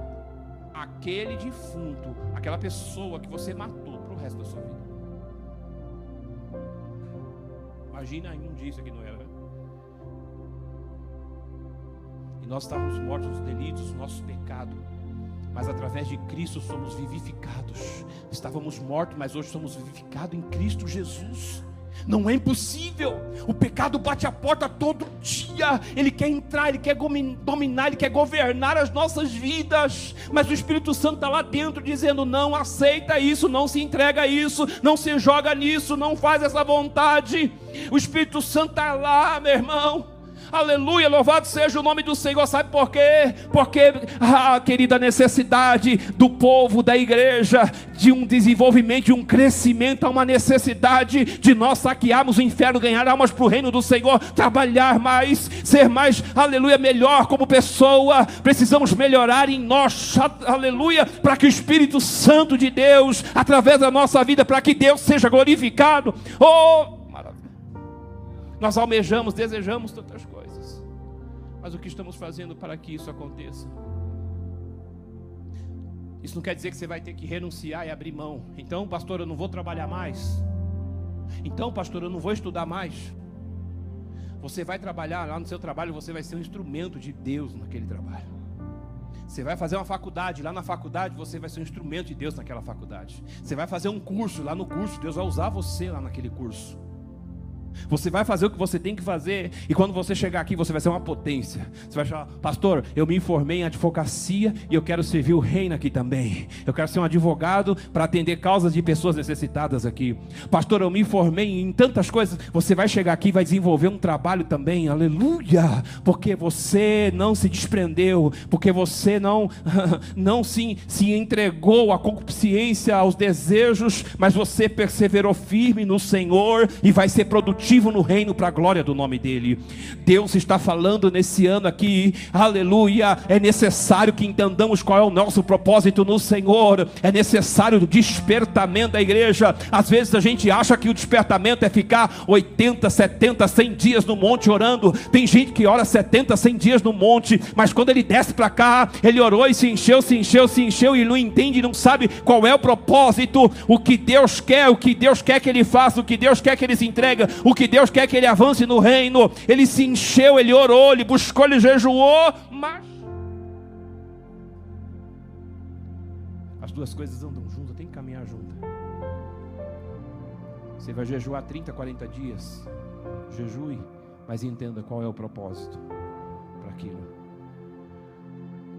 aquele defunto, aquela pessoa que você matou para o resto da sua vida. Imagina a imundícia que não era. E nós estávamos mortos nos delitos, nos nossos pecados. Mas através de Cristo somos vivificados. Estávamos mortos, mas hoje somos vivificados em Cristo Jesus. Não é impossível. O pecado bate a porta todo dia. Ele quer entrar, ele quer dominar, ele quer governar as nossas vidas. Mas o Espírito Santo está lá dentro dizendo: não aceita isso, não se entrega a isso, não se joga nisso, não faz essa vontade. O Espírito Santo está lá, meu irmão. Aleluia, louvado seja o nome do Senhor. Sabe por quê? Porque, ah, querida, necessidade do povo, da igreja, de um desenvolvimento, de um crescimento, há uma necessidade de nós saquearmos o inferno, ganhar almas para o reino do Senhor, trabalhar mais, ser mais, aleluia, melhor como pessoa. Precisamos melhorar em nós, aleluia, para que o Espírito Santo de Deus, através da nossa vida, para que Deus seja glorificado. Oh, nós almejamos, desejamos tantas coisas. Mas o que estamos fazendo para que isso aconteça? Isso não quer dizer que você vai ter que renunciar e abrir mão. Então, pastor, eu não vou trabalhar mais. Então, pastor, eu não vou estudar mais. Você vai trabalhar lá no seu trabalho, você vai ser um instrumento de Deus naquele trabalho. Você vai fazer uma faculdade, lá na faculdade você vai ser um instrumento de Deus naquela faculdade. Você vai fazer um curso, lá no curso Deus vai usar você lá naquele curso. Você vai fazer o que você tem que fazer, e quando você chegar aqui, você vai ser uma potência. Você vai falar, pastor, eu me informei em advocacia e eu quero servir o reino aqui também. Eu quero ser um advogado para atender causas de pessoas necessitadas aqui. Pastor, eu me informei em tantas coisas. Você vai chegar aqui e vai desenvolver um trabalho também, aleluia, porque você não se desprendeu, porque você não, *laughs* não se, se entregou à concupiscência, aos desejos, mas você perseverou firme no Senhor e vai ser produtivo ativo no reino para a glória do nome dEle. Deus está falando nesse ano aqui, aleluia. É necessário que entendamos qual é o nosso propósito no Senhor, é necessário o despertamento da igreja. Às vezes a gente acha que o despertamento é ficar 80, 70, 100 dias no monte orando. Tem gente que ora 70, 100 dias no monte, mas quando ele desce para cá, ele orou e se encheu, se encheu, se encheu e não entende, não sabe qual é o propósito, o que Deus quer, o que Deus quer que ele faça, o que Deus quer que ele se que Deus quer que ele avance no reino. Ele se encheu, ele orou, ele buscou, ele jejuou, mas as duas coisas andam juntas, tem que caminhar junto. Você vai jejuar 30, 40 dias, jejue, mas entenda qual é o propósito para aquilo.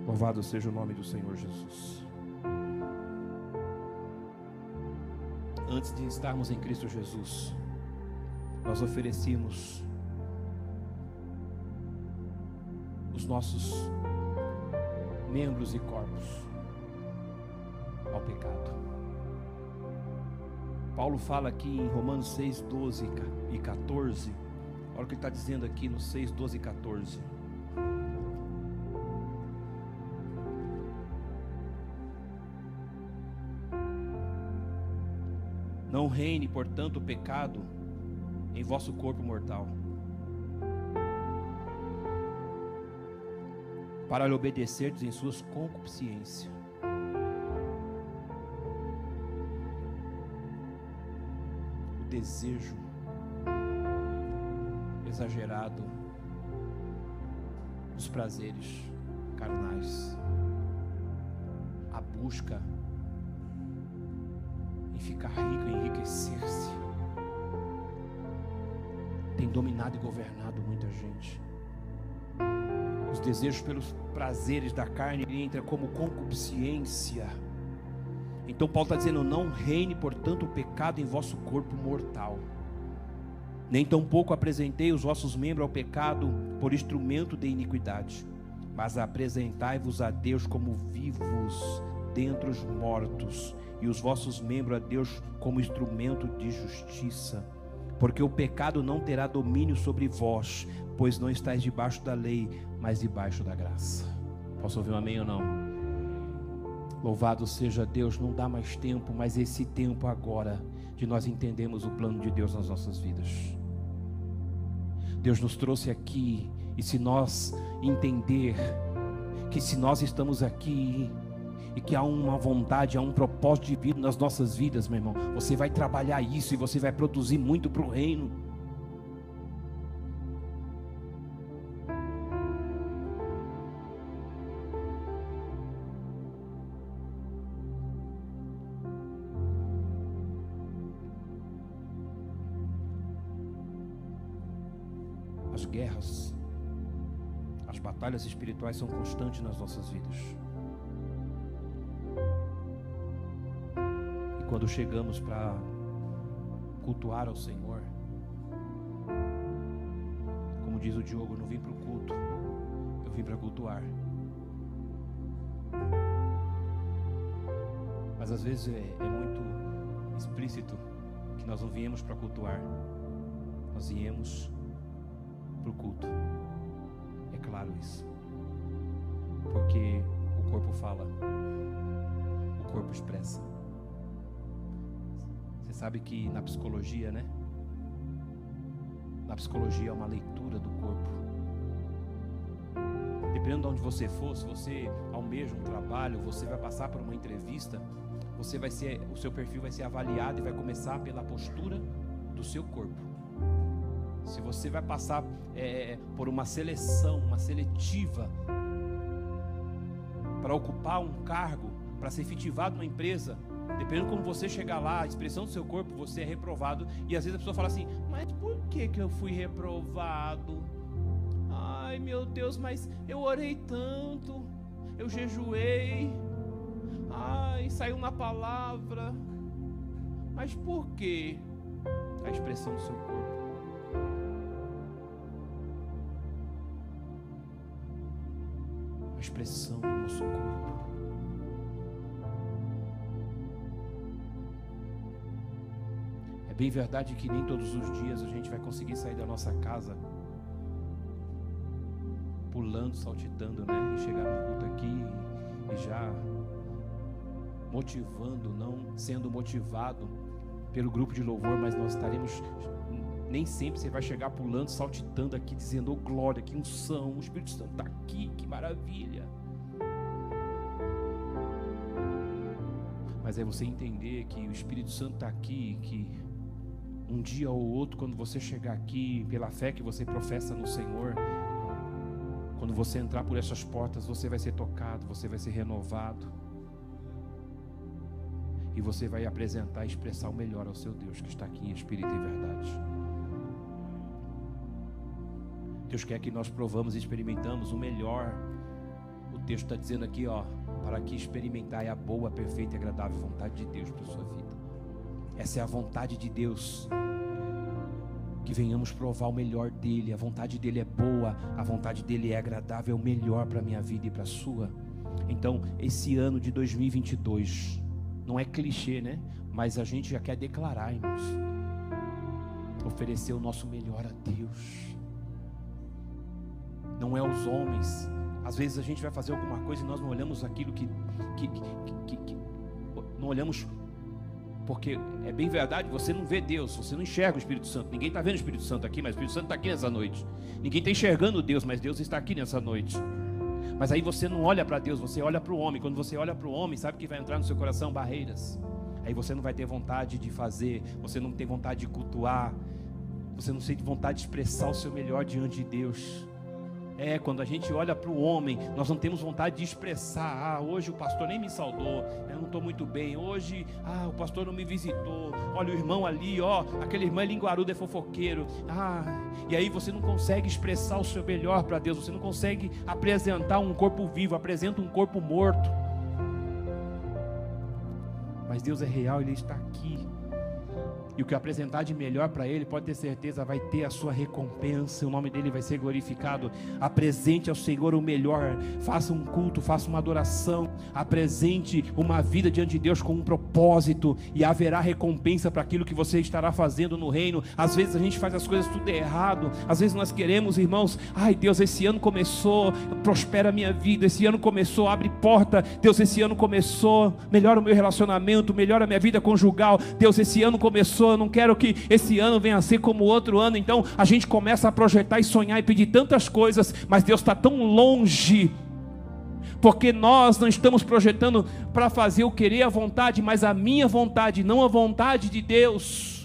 Louvado seja o nome do Senhor Jesus. Antes de estarmos em Cristo Jesus, nós oferecemos os nossos membros e corpos ao pecado. Paulo fala aqui em Romanos 6, 12 e 14. Olha o que ele está dizendo aqui no 6, 12 e 14. Não reine, portanto, o pecado em vosso corpo mortal, para lhe obedecerdes em suas concupiscências. O desejo exagerado dos prazeres carnais, a busca ficar rico, enriquecer-se. Tem dominado e governado muita gente. Os desejos pelos prazeres da carne entra como concupiscência. Então Paulo está dizendo: não reine, portanto, o pecado em vosso corpo mortal. Nem tampouco apresentei os vossos membros ao pecado por instrumento de iniquidade, mas apresentai-vos a Deus como vivos dentre os mortos, e os vossos membros a Deus como instrumento de justiça. Porque o pecado não terá domínio sobre vós, pois não estáis debaixo da lei, mas debaixo da graça. Posso ouvir um amém ou não? Louvado seja Deus, não dá mais tempo, mas esse tempo agora de nós entendermos o plano de Deus nas nossas vidas. Deus nos trouxe aqui, e se nós entender que se nós estamos aqui e que há uma vontade, há um propósito de vida nas nossas vidas, meu irmão. Você vai trabalhar isso e você vai produzir muito para o reino. As guerras, as batalhas espirituais são constantes nas nossas vidas. Quando chegamos para cultuar ao Senhor, como diz o Diogo, não vim para o culto, eu vim para cultuar. Mas às vezes é, é muito explícito que nós não viemos para cultuar, nós viemos para o culto. É claro isso, porque o corpo fala, o corpo expressa. Você sabe que na psicologia, né? Na psicologia é uma leitura do corpo. Dependendo de onde você for, se você almeja um trabalho, você vai passar por uma entrevista, você vai ser, o seu perfil vai ser avaliado e vai começar pela postura do seu corpo. Se você vai passar é, por uma seleção, uma seletiva, para ocupar um cargo, para ser efetivado numa empresa, Dependendo como você chegar lá, a expressão do seu corpo, você é reprovado. E às vezes a pessoa fala assim: Mas por que, que eu fui reprovado? Ai meu Deus, mas eu orei tanto, eu jejuei, ai, saiu na palavra. Mas por que? A expressão do seu corpo. A expressão do nosso corpo. Bem verdade que nem todos os dias a gente vai conseguir sair da nossa casa pulando, saltitando, né? E chegar no culto aqui e já motivando, não sendo motivado pelo grupo de louvor, mas nós estaremos nem sempre você vai chegar pulando, saltitando aqui, dizendo, oh glória, que unção, o Espírito Santo está aqui, que maravilha. Mas é você entender que o Espírito Santo está aqui, que um dia ou outro, quando você chegar aqui, pela fé que você professa no Senhor, quando você entrar por essas portas, você vai ser tocado, você vai ser renovado. E você vai apresentar e expressar o melhor ao seu Deus que está aqui em espírito e verdade. Deus quer que nós provamos e experimentamos o melhor. O texto está dizendo aqui, ó, para que experimentai a boa, perfeita e agradável vontade de Deus para a sua vida. Essa é a vontade de Deus que venhamos provar o melhor dele. A vontade dele é boa, a vontade dele é agradável, é o melhor para a minha vida e para a sua. Então, esse ano de 2022 não é clichê, né? Mas a gente já quer declarar, irmãos. Oferecer o nosso melhor a Deus. Não é os homens. Às vezes a gente vai fazer alguma coisa e nós não olhamos aquilo que, que, que, que não olhamos porque é bem verdade, você não vê Deus, você não enxerga o Espírito Santo. Ninguém está vendo o Espírito Santo aqui, mas o Espírito Santo está aqui nessa noite. Ninguém está enxergando Deus, mas Deus está aqui nessa noite. Mas aí você não olha para Deus, você olha para o homem. Quando você olha para o homem, sabe que vai entrar no seu coração barreiras. Aí você não vai ter vontade de fazer, você não tem vontade de cultuar, você não sente vontade de expressar o seu melhor diante de Deus. É, quando a gente olha para o homem, nós não temos vontade de expressar. Ah, hoje o pastor nem me saudou, eu não estou muito bem. Hoje, ah, o pastor não me visitou. Olha o irmão ali, ó, aquele irmão é linguarudo, é fofoqueiro. Ah, e aí você não consegue expressar o seu melhor para Deus, você não consegue apresentar um corpo vivo, apresenta um corpo morto. Mas Deus é real, Ele está aqui. E o que apresentar de melhor para Ele, pode ter certeza, vai ter a sua recompensa, o nome dele vai ser glorificado. Apresente ao Senhor o melhor, faça um culto, faça uma adoração, apresente uma vida diante de Deus com um propósito, e haverá recompensa para aquilo que você estará fazendo no reino. Às vezes a gente faz as coisas tudo errado, às vezes nós queremos, irmãos, ai Deus, esse ano começou, prospera a minha vida, esse ano começou, abre porta, Deus, esse ano começou, melhora o meu relacionamento, melhora a minha vida conjugal, Deus, esse ano começou eu não quero que esse ano venha a ser como outro ano. Então a gente começa a projetar e sonhar e pedir tantas coisas, mas Deus está tão longe porque nós não estamos projetando para fazer o querer a vontade, mas a minha vontade, não a vontade de Deus.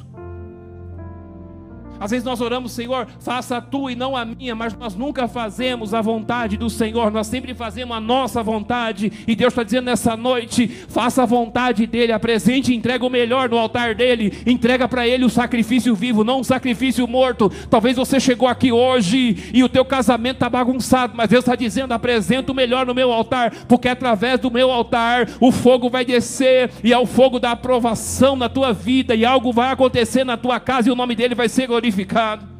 Às vezes nós oramos, Senhor, faça a tua e não a minha, mas nós nunca fazemos a vontade do Senhor, nós sempre fazemos a nossa vontade. E Deus está dizendo nessa noite: faça a vontade dEle, apresente e entrega o melhor no altar dEle, entrega para Ele o sacrifício vivo, não um sacrifício morto. Talvez você chegou aqui hoje e o teu casamento está bagunçado, mas Deus está dizendo: apresenta o melhor no meu altar, porque através do meu altar o fogo vai descer e é o fogo da aprovação na tua vida, e algo vai acontecer na tua casa e o nome dEle vai ser glorificado glorificado.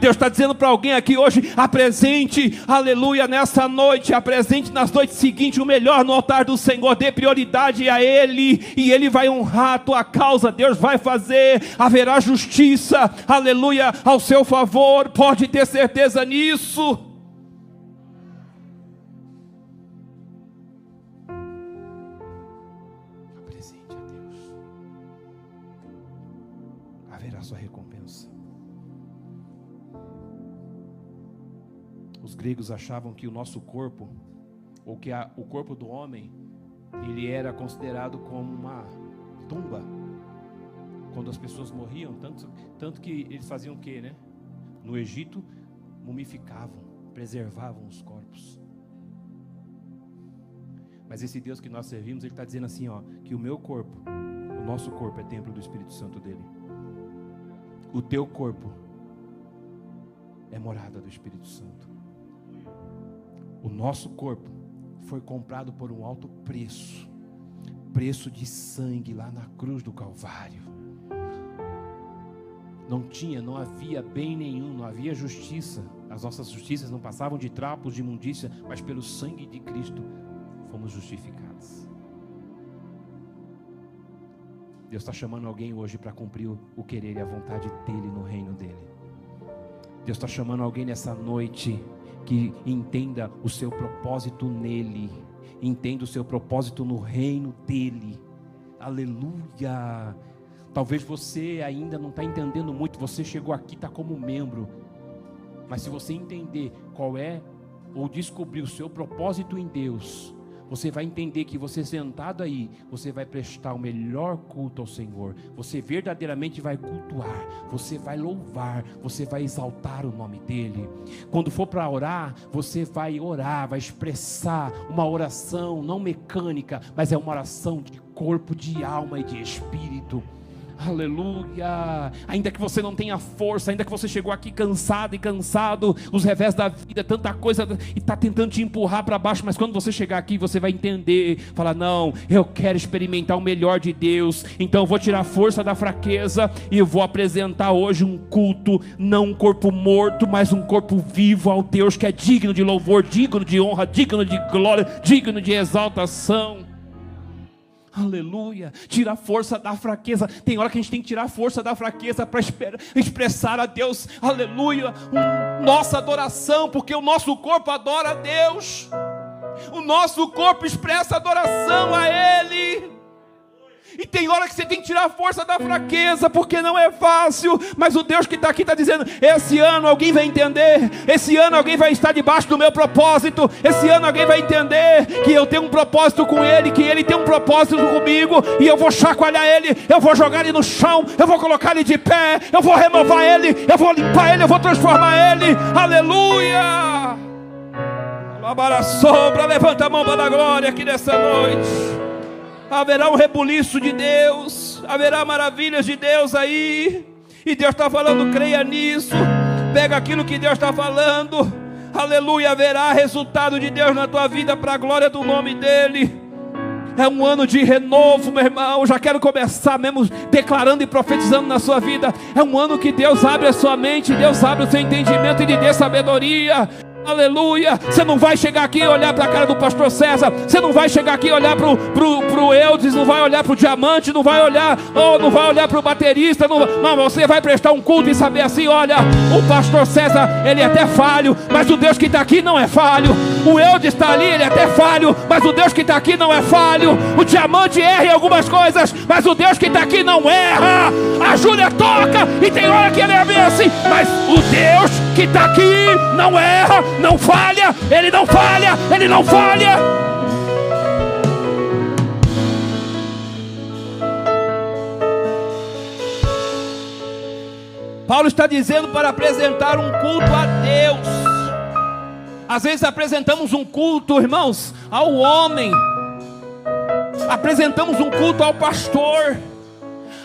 Deus está dizendo para alguém aqui hoje: apresente, aleluia, nessa noite, apresente nas noites seguintes o melhor no altar do Senhor, dê prioridade a Ele, e Ele vai honrar a tua causa, Deus vai fazer, haverá justiça, aleluia, ao seu favor, pode ter certeza nisso. Gregos achavam que o nosso corpo, ou que a, o corpo do homem, ele era considerado como uma tumba. Quando as pessoas morriam, tanto, tanto que eles faziam o que, né? No Egito, mumificavam, preservavam os corpos. Mas esse Deus que nós servimos, Ele está dizendo assim, ó, que o meu corpo, o nosso corpo é templo do Espírito Santo dele. O teu corpo é morada do Espírito Santo. O nosso corpo foi comprado por um alto preço preço de sangue lá na cruz do Calvário. Não tinha, não havia bem nenhum, não havia justiça. As nossas justiças não passavam de trapos de imundícia, mas pelo sangue de Cristo fomos justificados. Deus está chamando alguém hoje para cumprir o querer e a vontade dEle no reino dEle. Deus está chamando alguém nessa noite que entenda o seu propósito nele, entenda o seu propósito no reino dEle. Aleluia! Talvez você ainda não está entendendo muito, você chegou aqui, está como membro, mas se você entender qual é, ou descobrir o seu propósito em Deus, você vai entender que você sentado aí, você vai prestar o melhor culto ao Senhor. Você verdadeiramente vai cultuar, você vai louvar, você vai exaltar o nome dele. Quando for para orar, você vai orar, vai expressar uma oração não mecânica, mas é uma oração de corpo, de alma e de espírito. Aleluia. Ainda que você não tenha força, ainda que você chegou aqui cansado e cansado, os revés da vida, tanta coisa e está tentando te empurrar para baixo, mas quando você chegar aqui, você vai entender, falar: "Não, eu quero experimentar o melhor de Deus". Então eu vou tirar força da fraqueza e eu vou apresentar hoje um culto, não um corpo morto, mas um corpo vivo ao Deus que é digno de louvor, digno de honra, digno de glória, digno de exaltação. Aleluia. Tira a força da fraqueza. Tem hora que a gente tem que tirar força da fraqueza para expressar a Deus. Aleluia. Um, nossa adoração, porque o nosso corpo adora a Deus. O nosso corpo expressa adoração a Ele. E tem hora que você tem que tirar a força da fraqueza, porque não é fácil. Mas o Deus que está aqui está dizendo: esse ano alguém vai entender, esse ano alguém vai estar debaixo do meu propósito, esse ano alguém vai entender que eu tenho um propósito com Ele, que Ele tem um propósito comigo, e eu vou chacoalhar Ele, eu vou jogar Ele no chão, eu vou colocar Ele de pé, eu vou renovar Ele, eu vou limpar Ele, eu vou transformar Ele. Aleluia! Alabara sombra, levanta a mão para a glória aqui nessa noite haverá um rebuliço de Deus, haverá maravilhas de Deus aí, e Deus está falando, creia nisso, pega aquilo que Deus está falando, aleluia, haverá resultado de Deus na tua vida para a glória do nome dEle. É um ano de renovo, meu irmão. Já quero começar mesmo declarando e profetizando na sua vida. É um ano que Deus abre a sua mente, Deus abre o seu entendimento e lhe dê sabedoria. Aleluia. Você não vai chegar aqui e olhar para a cara do pastor César. Você não vai chegar aqui e olhar para o Eudes, não vai olhar para o diamante, não vai olhar, oh, não vai olhar para o baterista. Não, não, você vai prestar um culto e saber assim: olha, o pastor César, ele é até falho, mas o Deus que está aqui não é falho. O Eudes está ali, ele é até falho, mas o Deus que está aqui não é falho. O diamante erra em algumas coisas, mas o Deus que está aqui não erra. A Júlia toca e tem hora que ele é mas o Deus que está aqui não erra não falha, ele não falha, ele não falha. Paulo está dizendo para apresentar um culto a Deus. Às vezes apresentamos um culto, irmãos, ao homem. Apresentamos um culto ao pastor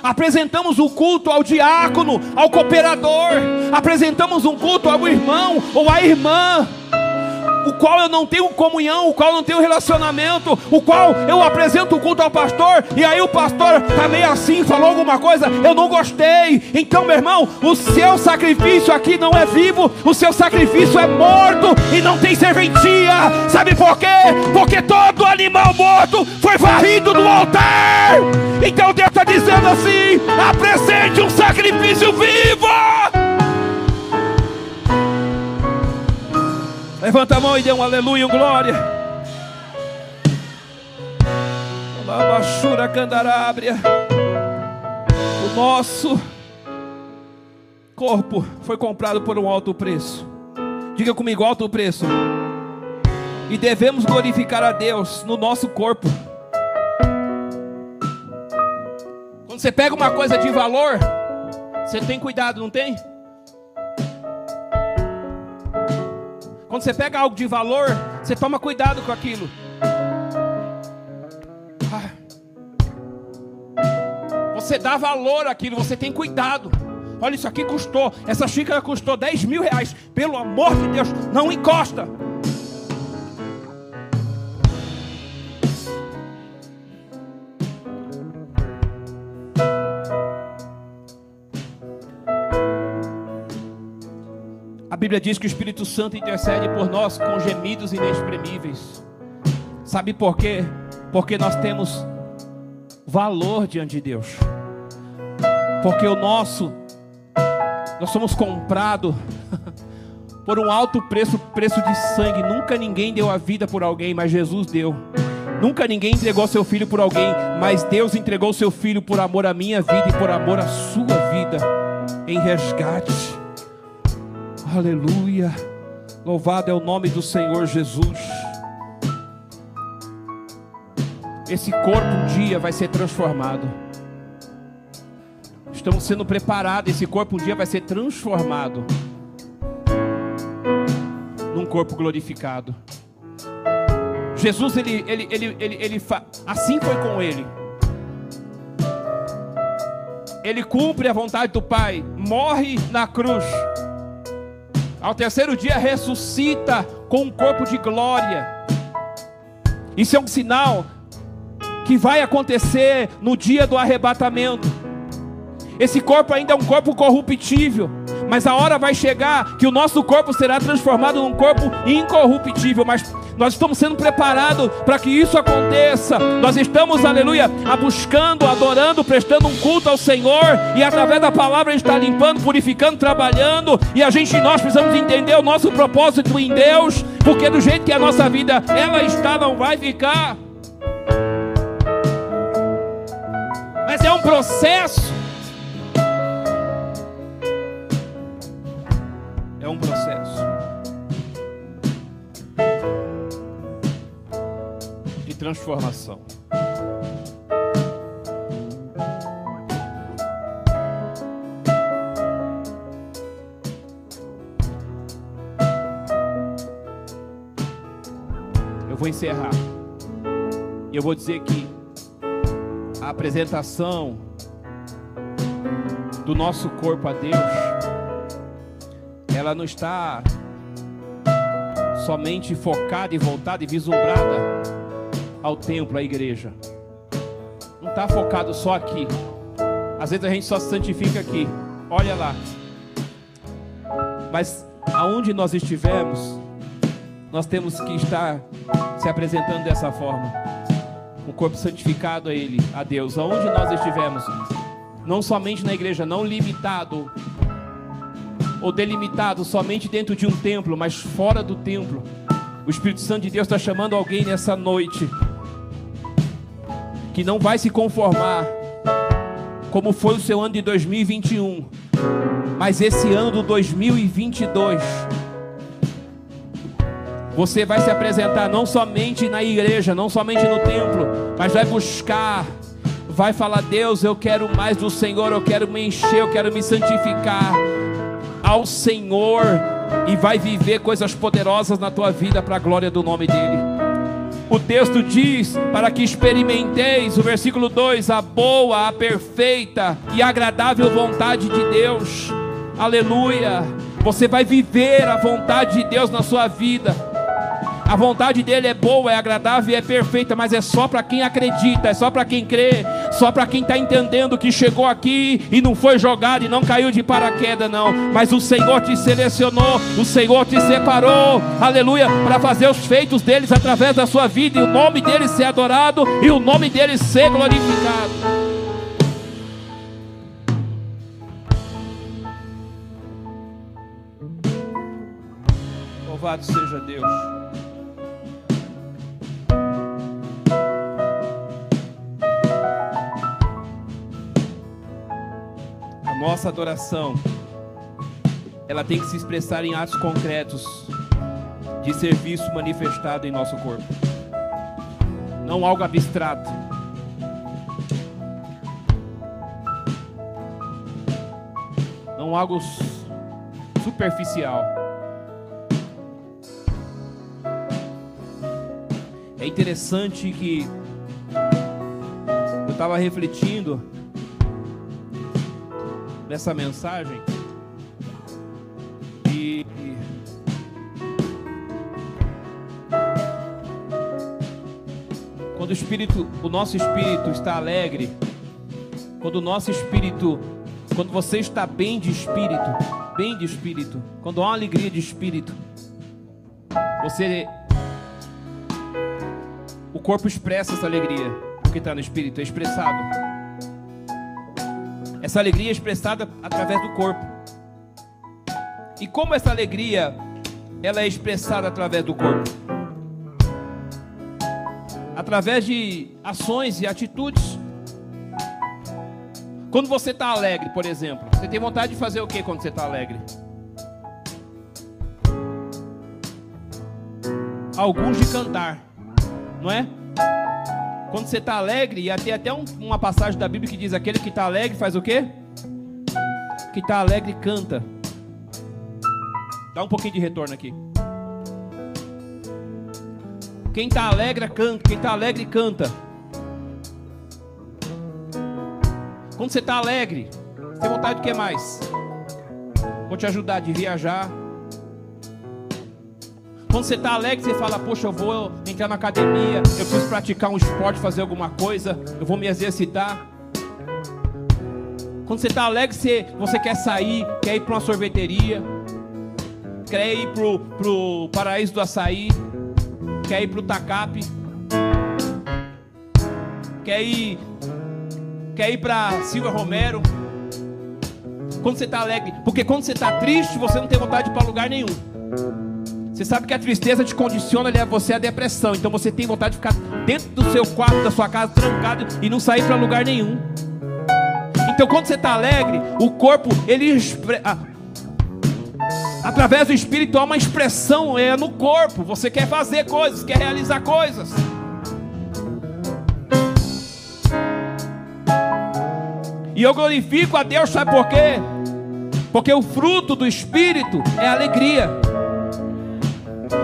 apresentamos o culto ao diácono, ao cooperador, apresentamos um culto ao irmão ou à irmã o qual eu não tenho comunhão, o qual eu não tenho relacionamento, o qual eu apresento o culto ao pastor, e aí o pastor está meio assim, falou alguma coisa, eu não gostei. Então, meu irmão, o seu sacrifício aqui não é vivo, o seu sacrifício é morto e não tem serventia. Sabe por quê? Porque todo animal morto foi varrido do altar. Então Deus dizendo assim: apresente um sacrifício vivo. Levanta a mão e dê um aleluia, um glória. Labachura candarábria. O nosso corpo foi comprado por um alto preço. Diga comigo, alto preço. E devemos glorificar a Deus no nosso corpo. Você pega uma coisa de valor, você tem cuidado, não tem? Quando você pega algo de valor, você toma cuidado com aquilo. Ah. Você dá valor àquilo, você tem cuidado. Olha, isso aqui custou, essa xícara custou 10 mil reais. Pelo amor de Deus, não encosta. Bíblia diz que o Espírito Santo intercede por nós com gemidos inexprimíveis. Sabe por quê? Porque nós temos valor diante de Deus. Porque o nosso, nós somos comprados *laughs* por um alto preço, preço de sangue. Nunca ninguém deu a vida por alguém, mas Jesus deu. Nunca ninguém entregou seu filho por alguém, mas Deus entregou seu filho por amor à minha vida e por amor à sua vida, em resgate. Aleluia. Louvado é o nome do Senhor Jesus. Esse corpo um dia vai ser transformado. Estamos sendo preparados. Esse corpo um dia vai ser transformado num corpo glorificado. Jesus, ele, ele, ele, ele, ele assim foi com ele. Ele cumpre a vontade do Pai, morre na cruz. Ao terceiro dia ressuscita com um corpo de glória. Isso é um sinal que vai acontecer no dia do arrebatamento. Esse corpo ainda é um corpo corruptível, mas a hora vai chegar que o nosso corpo será transformado num corpo incorruptível, mas nós estamos sendo preparados para que isso aconteça. Nós estamos, aleluia, a buscando, adorando, prestando um culto ao Senhor, e através da palavra a gente está limpando, purificando, trabalhando, e a gente, nós precisamos entender o nosso propósito em Deus, porque do jeito que a nossa vida ela está, não vai ficar. Mas é um processo. Transformação. Eu vou encerrar. E eu vou dizer que a apresentação do nosso corpo a Deus, ela não está somente focada e voltada e vislumbrada ao templo, à igreja. Não está focado só aqui. Às vezes a gente só se santifica aqui. Olha lá. Mas aonde nós estivermos, nós temos que estar se apresentando dessa forma. O corpo santificado a Ele, a Deus. Aonde nós estivermos, não somente na igreja, não limitado ou delimitado somente dentro de um templo, mas fora do templo. O Espírito Santo de Deus está chamando alguém nessa noite que não vai se conformar como foi o seu ano de 2021, mas esse ano do 2022 você vai se apresentar não somente na igreja, não somente no templo, mas vai buscar, vai falar: Deus, eu quero mais do Senhor, eu quero me encher, eu quero me santificar ao Senhor, e vai viver coisas poderosas na tua vida para a glória do nome dEle. O texto diz: para que experimenteis, o versículo 2, a boa, a perfeita e agradável vontade de Deus. Aleluia. Você vai viver a vontade de Deus na sua vida. A vontade dele é boa, é agradável e é perfeita, mas é só para quem acredita, é só para quem crê, só para quem está entendendo que chegou aqui e não foi jogado e não caiu de paraquedas, não. Mas o Senhor te selecionou, o Senhor te separou, aleluia, para fazer os feitos deles através da sua vida e o nome deles ser adorado e o nome deles ser glorificado. Louvado seja Deus. Nossa adoração ela tem que se expressar em atos concretos de serviço manifestado em nosso corpo. Não algo abstrato. Não algo superficial. É interessante que eu estava refletindo nessa mensagem. E quando o espírito, o nosso espírito está alegre, quando o nosso espírito, quando você está bem de espírito, bem de espírito, quando há uma alegria de espírito, você o corpo expressa essa alegria, porque está no espírito, é expressado Essa alegria é expressada através do corpo. E como essa alegria ela é expressada através do corpo? Através de ações e atitudes. Quando você está alegre, por exemplo, você tem vontade de fazer o que quando você está alegre? Alguns de cantar, não é? Quando você está alegre, e até até um, uma passagem da Bíblia que diz: aquele que está alegre faz o quê? Que está alegre canta. Dá um pouquinho de retorno aqui. Quem está alegre canta. Quem está alegre canta. Quando você está alegre, você tem vontade de que mais? Vou te ajudar de viajar. Quando você está alegre, você fala: Poxa, eu vou entrar na academia, eu preciso praticar um esporte, fazer alguma coisa, eu vou me exercitar. Quando você está alegre, você, você quer sair, quer ir para uma sorveteria, quer ir para o paraíso do açaí, quer ir para o tacape, quer ir, quer ir para Silva Romero. Quando você está alegre, porque quando você está triste, você não tem vontade para lugar nenhum. Você sabe que a tristeza te condiciona a você a depressão. Então você tem vontade de ficar dentro do seu quarto, da sua casa, trancado e não sair para lugar nenhum. Então quando você está alegre, o corpo, ele através do Espírito há uma expressão é no corpo. Você quer fazer coisas, quer realizar coisas. E eu glorifico a Deus, sabe por quê? Porque o fruto do Espírito é alegria.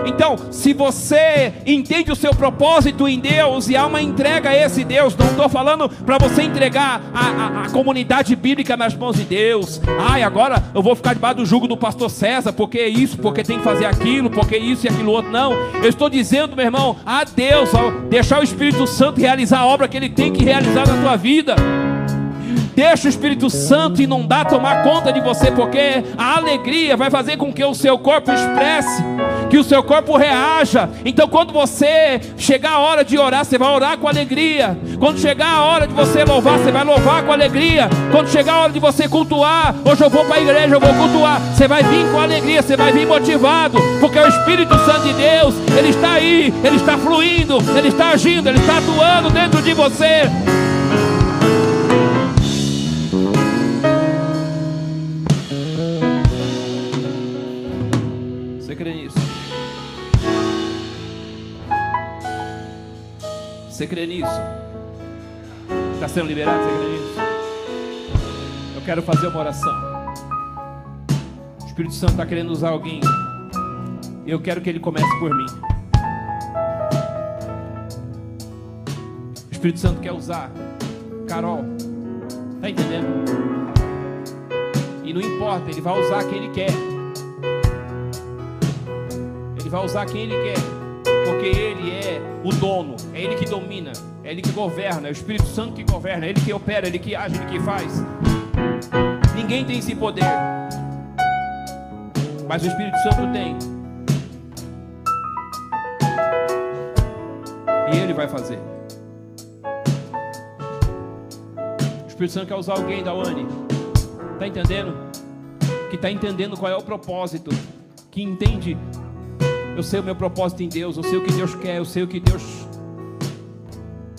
Então, se você entende o seu propósito em Deus e há uma entrega a esse Deus, não estou falando para você entregar a, a, a, comunidade bíblica nas mãos de Deus. Ai, agora eu vou ficar debaixo do jugo do pastor César, porque isso, porque tem que fazer aquilo, porque isso e aquilo outro. Não, eu estou dizendo, meu irmão, a Deus, deixar o Espírito Santo realizar a obra que ele tem que realizar na tua vida. Deixa o Espírito Santo inundar, tomar conta de você, porque a alegria vai fazer com que o seu corpo expresse, que o seu corpo reaja. Então, quando você chegar a hora de orar, você vai orar com alegria. Quando chegar a hora de você louvar, você vai louvar com alegria. Quando chegar a hora de você cultuar, hoje eu vou para a igreja, eu vou cultuar, você vai vir com alegria, você vai vir motivado, porque o Espírito Santo de Deus, ele está aí, ele está fluindo, ele está agindo, ele está atuando dentro de você. crê nisso? Você crê nisso? Está sendo liberado? Você crê nisso? Eu quero fazer uma oração. O Espírito Santo está querendo usar alguém. Eu quero que ele comece por mim. O Espírito Santo quer usar Carol. Está entendendo? E não importa, ele vai usar quem ele quer vai usar quem Ele quer, porque Ele é o dono, é Ele que domina, é Ele que governa, é o Espírito Santo que governa, é Ele que opera, é Ele que age, é Ele que faz. Ninguém tem esse poder, mas o Espírito Santo tem. E Ele vai fazer. O Espírito Santo quer usar alguém da UANI. Está entendendo? Que está entendendo qual é o propósito. Que entende eu sei o meu propósito em Deus, eu sei o que Deus quer, eu sei o que Deus.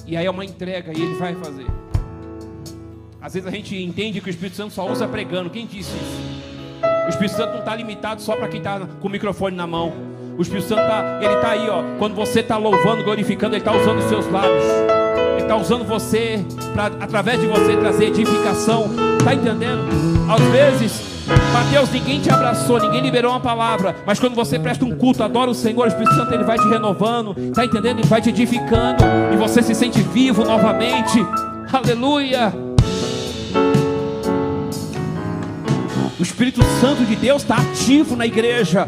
E aí é uma entrega e Ele vai fazer. Às vezes a gente entende que o Espírito Santo só usa pregando. Quem disse isso? O Espírito Santo não está limitado só para quem está com o microfone na mão. O Espírito Santo tá, ele está aí, ó. Quando você está louvando, glorificando, ele está usando os seus lábios. Ele está usando você para, através de você, trazer edificação. Está entendendo? Às vezes Mateus, ninguém te abraçou, ninguém liberou uma palavra, mas quando você presta um culto, adora o Senhor, o Espírito Santo ele vai te renovando, está entendendo? Ele vai te edificando e você se sente vivo novamente. Aleluia! O Espírito Santo de Deus está ativo na igreja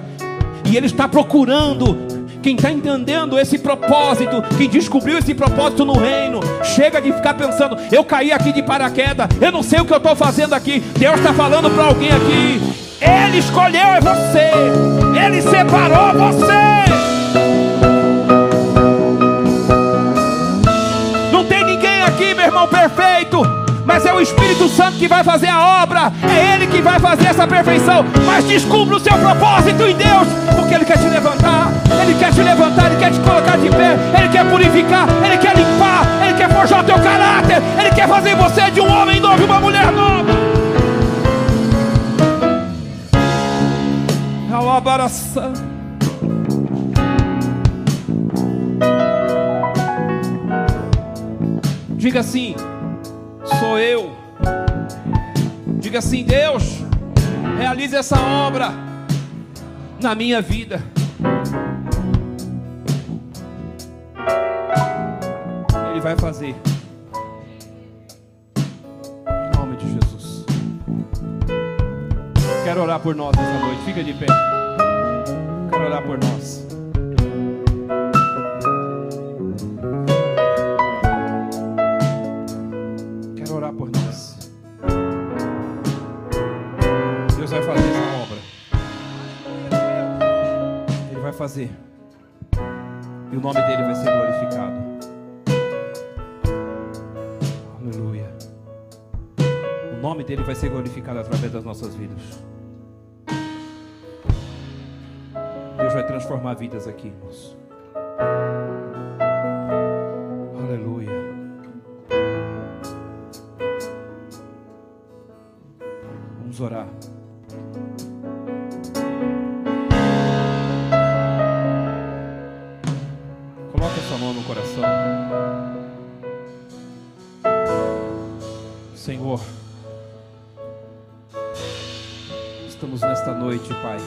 e ele está procurando quem está entendendo esse propósito, quem descobriu esse propósito no reino, chega de ficar pensando: eu caí aqui de paraquedas, eu não sei o que eu estou fazendo aqui. Deus está falando para alguém aqui. Ele escolheu é você, Ele separou você. Não tem ninguém aqui, meu irmão, perfeito. Mas é o Espírito Santo que vai fazer a obra, é Ele que vai fazer essa perfeição. Mas descubra o seu propósito em Deus, porque Ele quer te levantar, Ele quer te levantar, Ele quer te colocar de pé, Ele quer purificar, Ele quer limpar, Ele quer forjar o teu caráter, Ele quer fazer você de um homem novo e uma mulher nova. Alabaração. Diga assim: sou eu. Diga assim: Deus, realize essa obra na minha vida. Vai fazer. Em nome de Jesus. Quero orar por nós essa noite. Fica de pé. Quero orar por nós. fazer. E o nome dele vai ser glorificado. Nome dele vai ser glorificado através das nossas vidas. Deus vai transformar vidas aqui, irmãos. Noite, Pai,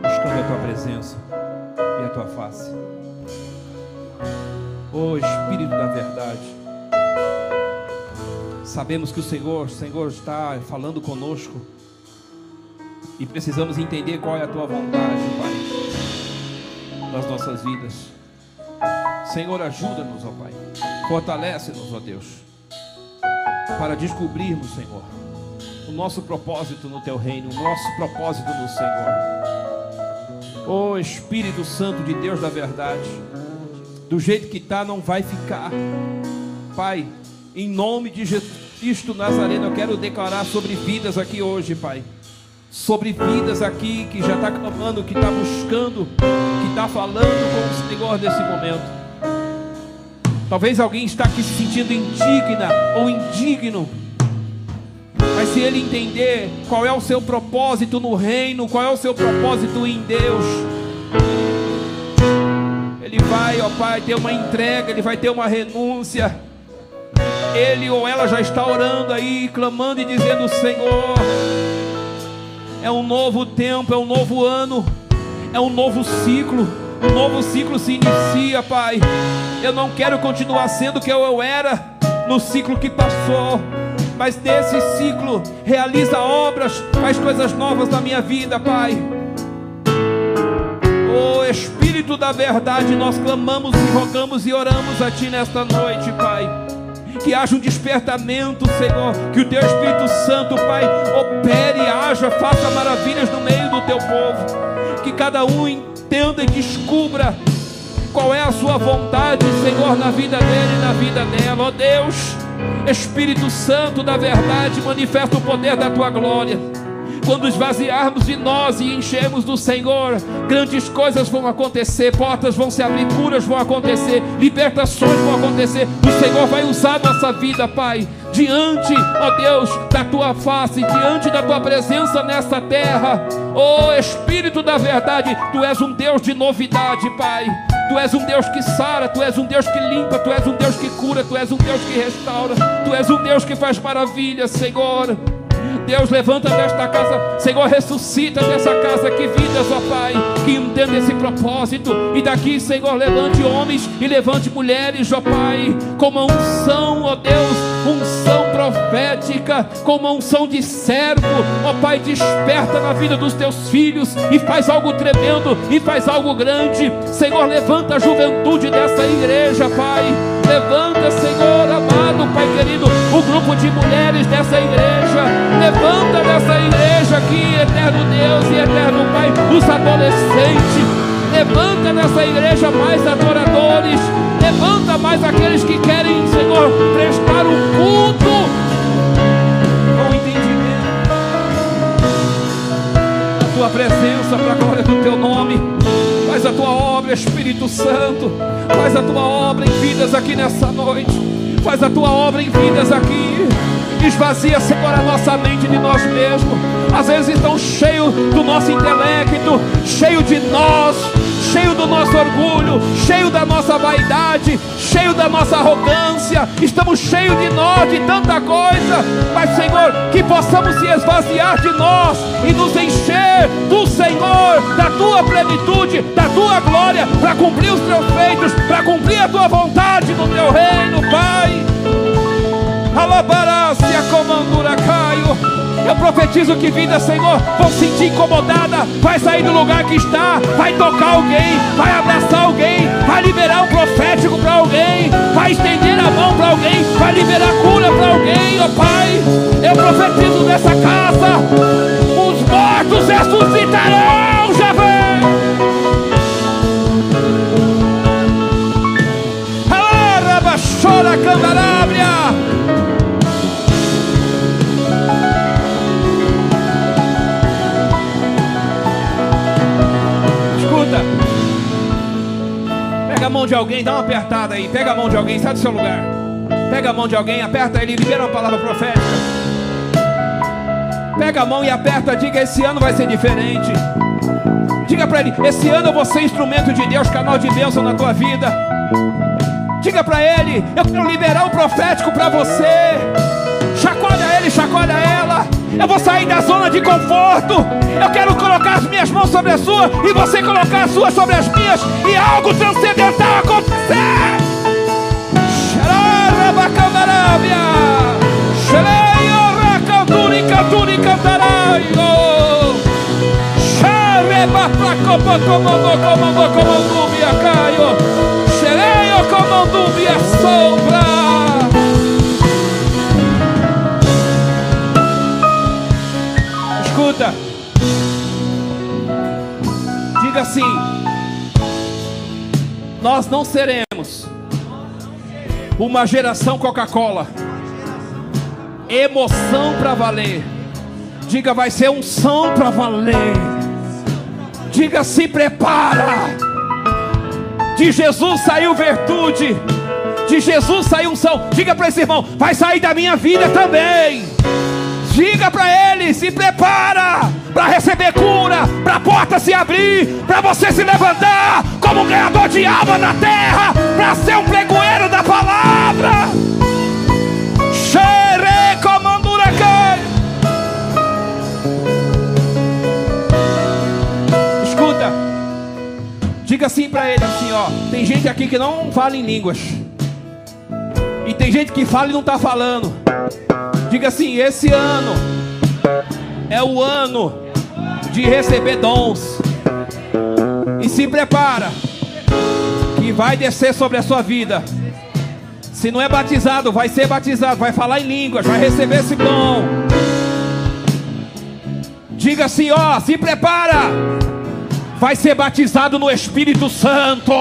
buscando a Tua presença e a Tua face. Oh Espírito da verdade, sabemos que o Senhor, Senhor está falando conosco e precisamos entender qual é a Tua vontade, Pai, nas nossas vidas. Senhor, ajuda-nos, ó Pai, fortalece-nos, ó Deus para descobrirmos, Senhor, o nosso propósito no Teu reino, o nosso propósito no Senhor. Oh Espírito Santo de Deus da verdade, do jeito que está, não vai ficar. Pai, em nome de Jesus Cristo Nazareno, eu quero declarar sobre vidas aqui hoje, Pai. Sobre vidas aqui que já está clamando, que está buscando, que está falando com o Senhor nesse momento. Talvez alguém está aqui se sentindo indigna ou indigno. Mas se ele entender qual é o seu propósito no reino, qual é o seu propósito em Deus, ele vai, ó Pai, ter uma entrega, ele vai ter uma renúncia. Ele ou ela já está orando aí, clamando e dizendo: Senhor, é um novo tempo, é um novo ano, é um novo ciclo. Um novo ciclo se inicia, Pai. Eu não quero continuar sendo o que eu era no ciclo que passou. Mas nesse ciclo, realiza obras, faz coisas novas na minha vida, Pai. Oh Espírito da verdade, nós clamamos e rogamos e oramos a Ti nesta noite, Pai. Que haja um despertamento, Senhor. Que o Teu Espírito Santo, Pai, opere, haja, faça maravilhas no meio do Teu povo. Que cada um entenda e descubra qual é a sua vontade, Senhor, na vida dele e na vida dela. Oh, Deus, Espírito Santo da verdade, manifesta o poder da tua glória. Quando esvaziarmos de nós e enchermos do Senhor, grandes coisas vão acontecer, portas vão se abrir, curas vão acontecer, libertações vão acontecer. O Senhor vai usar nossa vida, Pai, diante, ó Deus, da tua face, diante da tua presença nesta terra. Ó Espírito da verdade, tu és um Deus de novidade, Pai. Tu és um Deus que sara, Tu és um Deus que limpa, Tu és um Deus que cura, Tu és um Deus que restaura, Tu és um Deus que faz maravilhas, Senhor. Deus, levanta desta casa, Senhor, ressuscita dessa casa que vidas, ó Pai, que entenda esse propósito. E daqui, Senhor, levante homens e levante mulheres, ó Pai, com uma unção, ó Deus, unção profética, com uma unção de servo, ó Pai, desperta na vida dos teus filhos e faz algo tremendo e faz algo grande. Senhor, levanta a juventude dessa igreja, Pai. Levanta, Senhor amado, Pai querido, o grupo de mulheres dessa igreja. Levanta nessa igreja aqui, eterno Deus e eterno Pai, os adolescentes. Levanta nessa igreja mais adoradores. Levanta ainda mais aqueles que querem, Senhor, prestar o culto com entendimento da tua presença para a glória do teu nome. Faz a tua obra, Espírito Santo. Faz a tua obra em vidas aqui nessa noite. Faz a tua obra em vidas aqui. Esvazia, Senhor, a nossa mente de nós mesmos. Às vezes estão cheio do nosso intelecto, cheio de nós, cheio do nosso orgulho, cheio da nossa vaidade, cheio da nossa arrogância, estamos cheios de nós, de tanta coisa, mas Senhor, que possamos se esvaziar de nós e nos encher do Senhor, da tua plenitude, da tua glória, para cumprir os teus feitos, para cumprir a tua vontade no teu reino, Pai. Alabarácia comandura caio. Eu profetizo que vida, Senhor, vão sentir incomodada, vai sair do lugar que está, vai tocar alguém, vai abraçar alguém, vai liberar um profético para alguém, vai estender a mão para alguém, vai liberar cura para alguém, ó Pai. Eu profetizo nessa casa, os mortos ressuscitarão, mão de alguém, dá uma apertada aí. Pega a mão de alguém, sai do seu lugar. Pega a mão de alguém, aperta ele, libera uma palavra profética. Pega a mão e aperta, diga: esse ano vai ser diferente. Diga para ele: esse ano eu vou ser instrumento de Deus, canal de bênção na tua vida. Diga para ele: eu quero liberar o profético para você. Chacoalha ele, chacoalha ela. Eu vou sair da zona de conforto. Eu quero colocar as minhas mãos sobre a sua e você colocar as suas sobre as minhas e algo transcendental acontecer. Xarabacandarábia. Xereio racanturi canturi cantaraio. Xareba placopa comando comando comando caio. Xereio comando minha sombra. Escuta. Assim: Nós não seremos uma geração Coca-Cola. Emoção para valer. Diga, vai ser um som para valer. Diga, se prepara. De Jesus saiu virtude. De Jesus saiu unção. Diga para esse irmão: vai sair da minha vida também. Diga para ele: se prepara para receber cura, para a porta se abrir, para você se levantar como ganhador de alma na terra, para ser um pregoeiro da palavra. Escuta, diga assim para ele assim, ó. Tem gente aqui que não fala em línguas. E tem gente que fala e não está falando. Diga assim: esse ano é o ano de receber dons. E se prepara, que vai descer sobre a sua vida. Se não é batizado, vai ser batizado, vai falar em línguas, vai receber esse dom. Diga assim: ó, se prepara, vai ser batizado no Espírito Santo.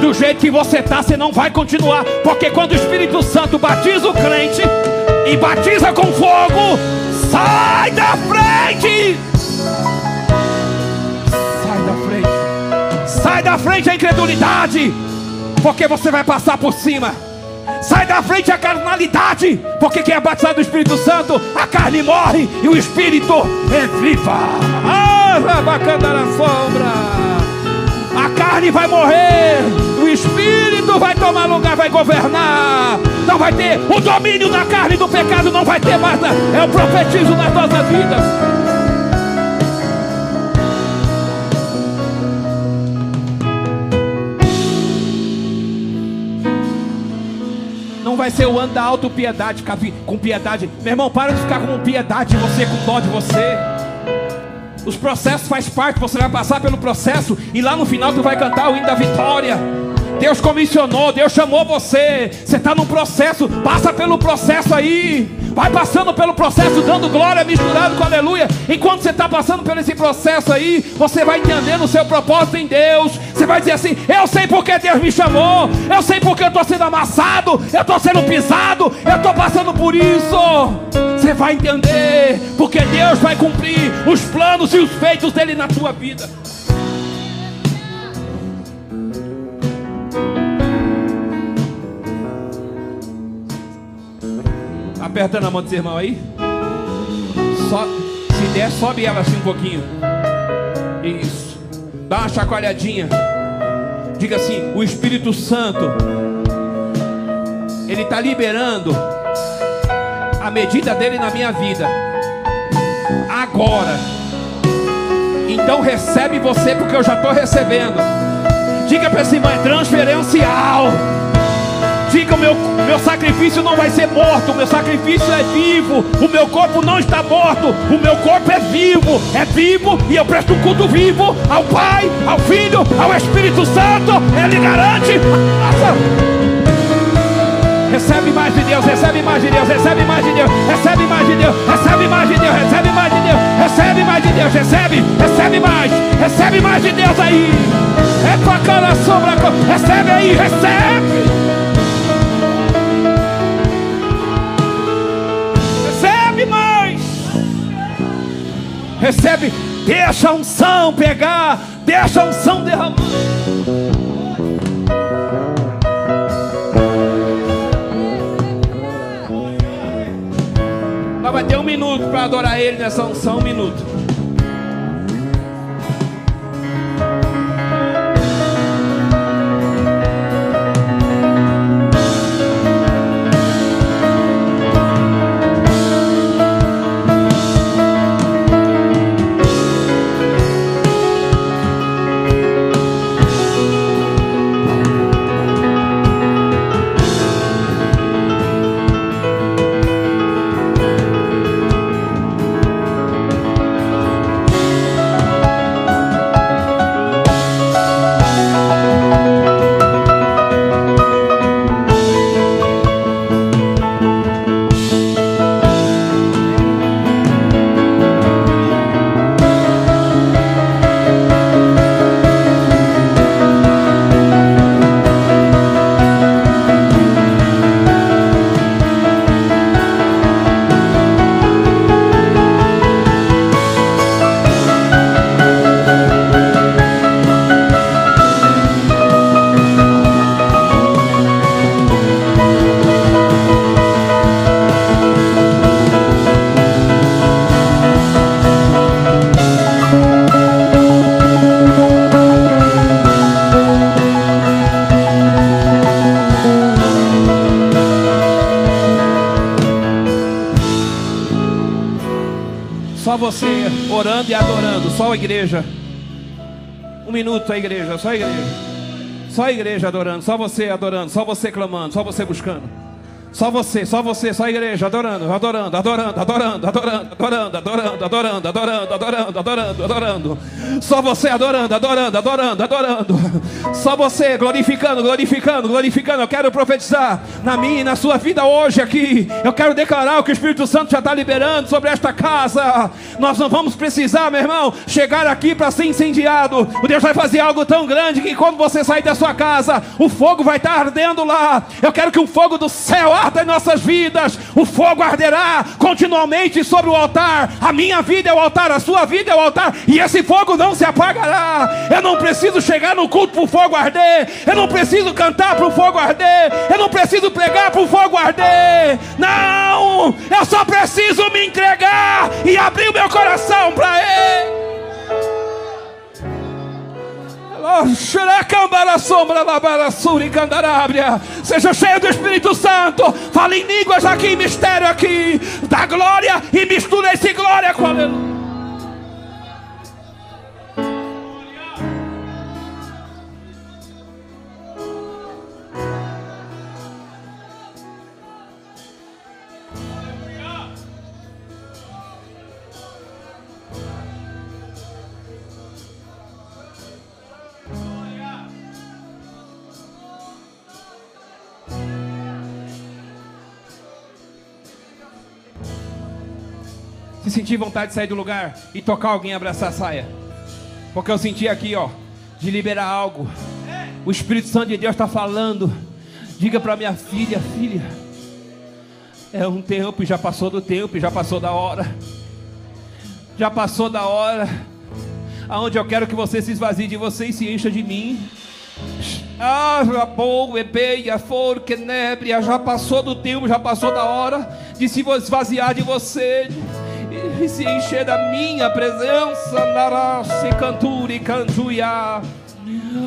Do jeito que você está, você não vai continuar, porque quando o Espírito Santo batiza o crente, e batiza com fogo, sai da frente! Sai da frente a incredulidade, porque você vai passar por cima. Sai da frente a carnalidade, porque quem é batizado do Espírito Santo, a carne morre e o Espírito é viva. Ah, bacana na sombra. A carne vai morrer, o Espírito vai tomar lugar, vai governar. Não vai ter o domínio da carne do pecado, não vai ter mais. É o profetismo nas nossas vidas. Vai ser o ano da autopiedade, com piedade. Meu irmão, para de ficar com piedade de você, com dó de você. Os processos faz parte, você vai passar pelo processo e lá no final tu vai cantar o hino da vitória. Deus comissionou, Deus chamou você. Você está num processo, passa pelo processo aí. Vai passando pelo processo, dando glória misturado com aleluia. Enquanto você está passando por esse processo aí, você vai entendendo o seu propósito em Deus. Você vai dizer assim: Eu sei porque Deus me chamou. Eu sei porque eu estou sendo amassado. Eu estou sendo pisado. Eu estou passando por isso. Você vai entender, porque Deus vai cumprir os planos e os feitos dele na tua vida. Aperta na mão desse irmão aí. Só, se der, sobe ela assim um pouquinho. Isso. Dá uma chacoalhadinha. Diga assim: o Espírito Santo, Ele está liberando a medida dele na minha vida. Agora. Então recebe você, porque eu já estou recebendo. Diga para esse irmão: é transferencial. Diga: o meu, meu sacrifício não vai ser morto, o meu sacrifício é vivo. O meu corpo não está morto, o meu corpo é vivo, é vivo e eu presto um culto vivo ao Pai, ao Filho, ao Espírito Santo. Ele garante. Nossa. Recebe mais de Deus, recebe mais de Deus, recebe mais de Deus, recebe mais de Deus, recebe mais de Deus, recebe mais de Deus, recebe mais de Deus, recebe, recebe mais, recebe mais de Deus aí. É com a cara recebe aí, recebe. Recebe, deixa a unção pegar, deixa a unção derramar. Nós vai ter um minuto para adorar Ele nessa unção, um minuto. Só a igreja. Um minuto a igreja, só a igreja. Só a igreja adorando, só você adorando, só você clamando, só você buscando. Só você, só você, só a igreja, adorando, adorando, adorando, adorando, adorando, adorando, adorando, adorando, adorando, adorando, adorando, adorando. Só você adorando, adorando, adorando, adorando. Só você glorificando, glorificando, glorificando. Eu quero profetizar na minha e na sua vida hoje aqui. Eu quero declarar o que o Espírito Santo já está liberando sobre esta casa. Nós não vamos precisar, meu irmão, chegar aqui para ser incendiado. O Deus vai fazer algo tão grande que quando você sair da sua casa, o fogo vai estar ardendo lá. Eu quero que o fogo do céu arda em nossas vidas. O fogo arderá continuamente sobre o altar. A minha vida é o altar, a sua vida é o altar. E esse fogo não se apagará. Eu não preciso chegar no culto para o fogo arder. Eu não preciso cantar para o fogo arder. Eu não preciso pregar para o fogo arder. Não! Eu só preciso me entregar e abrir o meu coração para Ele. Seja cheio do Espírito Santo. Fale em línguas aqui, mistério aqui. Da glória e mistura esse glória com aleluia. Se sentir vontade de sair do lugar e tocar alguém, abraçar a saia. Porque eu senti aqui, ó, de liberar algo. O Espírito Santo de Deus está falando. Diga para minha filha, filha, É um tempo já passou do tempo já passou da hora. Já passou da hora. Aonde eu quero que você se esvazie de você e se encha de mim. Ah, já passou do tempo, já passou da hora de se esvaziar de você e se encher da minha presença. Narase canturi cantuia.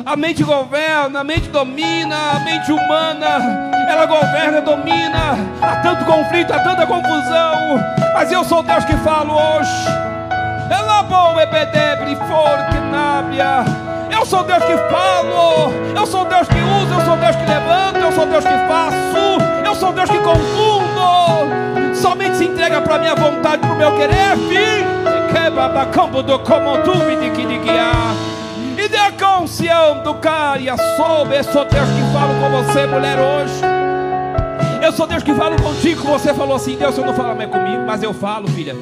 A mente governa, a mente domina, a mente humana, ela governa, domina. Há tanto conflito, há tanta confusão, mas eu sou Deus que falo hoje. Ela bom ebedebre forte nábia. Eu sou Deus que falo, eu sou Deus que usa, eu sou Deus que levanta, eu sou Deus que faço, eu sou Deus que confundo. Somente se entrega para a minha vontade, para o meu querer, filho. Quebra campo do como tu me de guiar. E dê a do cara. Eu sou Deus que falo com você, mulher, hoje. Eu sou Deus que falo contigo. Você falou assim: Deus, você não fala mais comigo, mas eu falo, filha.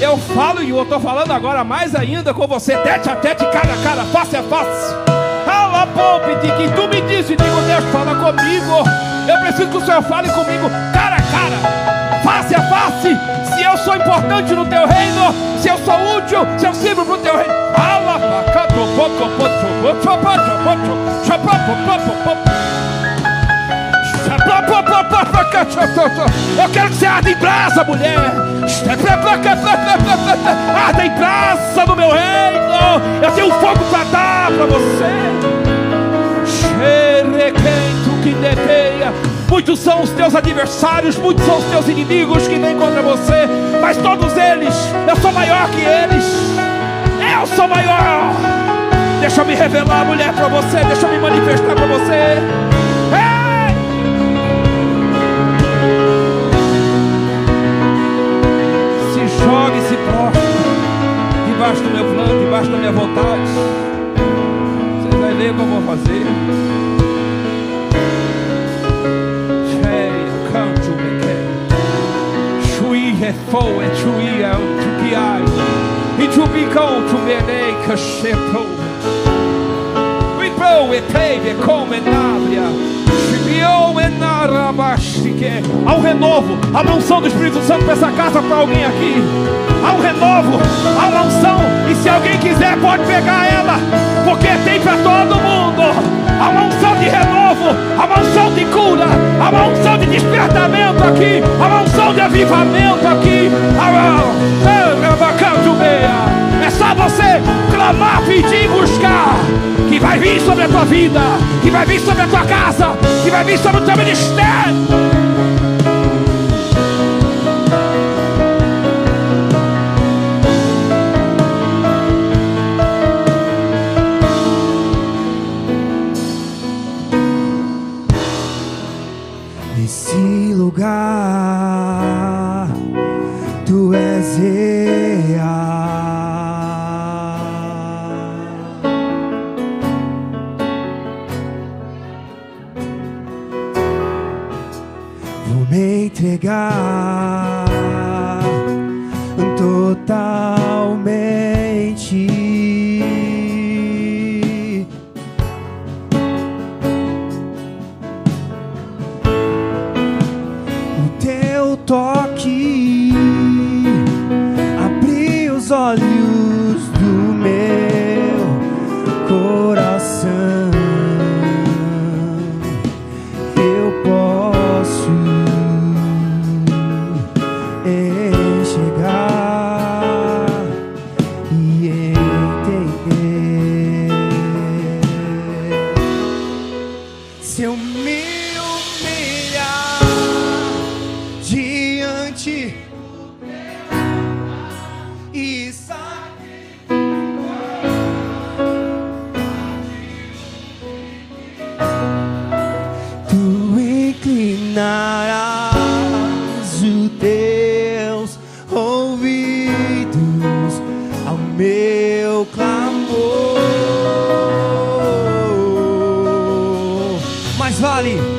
Eu falo e eu estou falando agora mais ainda com você, tete a tete, cara a cara, face a face. Fala, poupe, de que tu me disse, digo, Deus, fala comigo. Eu preciso que o Senhor fale comigo, cara a cara, face a face. Se eu sou importante no teu reino, se eu sou útil, se eu sirvo para o teu reino. Fala, eu quero que você arde em brasa, mulher. Arda em brasa no meu reino. Eu tenho fogo para dar para você. Muitos são os teus adversários, muitos são os teus inimigos que vêm contra você, mas todos eles, eu sou maior que eles. Eu sou maior. Deixa eu me revelar, mulher, para você. Deixa eu me manifestar para você. Prostre debaixo do meu plano, debaixo da minha vontade. Você vai ver o que eu vou fazer. é fogo, é chui, é o tupiai. E tupicão, tumerei, cachetou. We pro, e teve, come, nabria. Há um renovo, a unção do Espírito Santo para essa casa para alguém aqui. Há um renovo, há uma unção, e se alguém quiser pode pegar ela, porque tem para todo mundo. Há uma unção de renovo, há uma unção de cura, há uma unção de despertamento aqui, há uma unção de avivamento aqui. É só você clamar, pedir buscar que vai vir sobre a tua vida, que vai vir sobre a tua casa, que vai vir sobre o teu ministério. Minha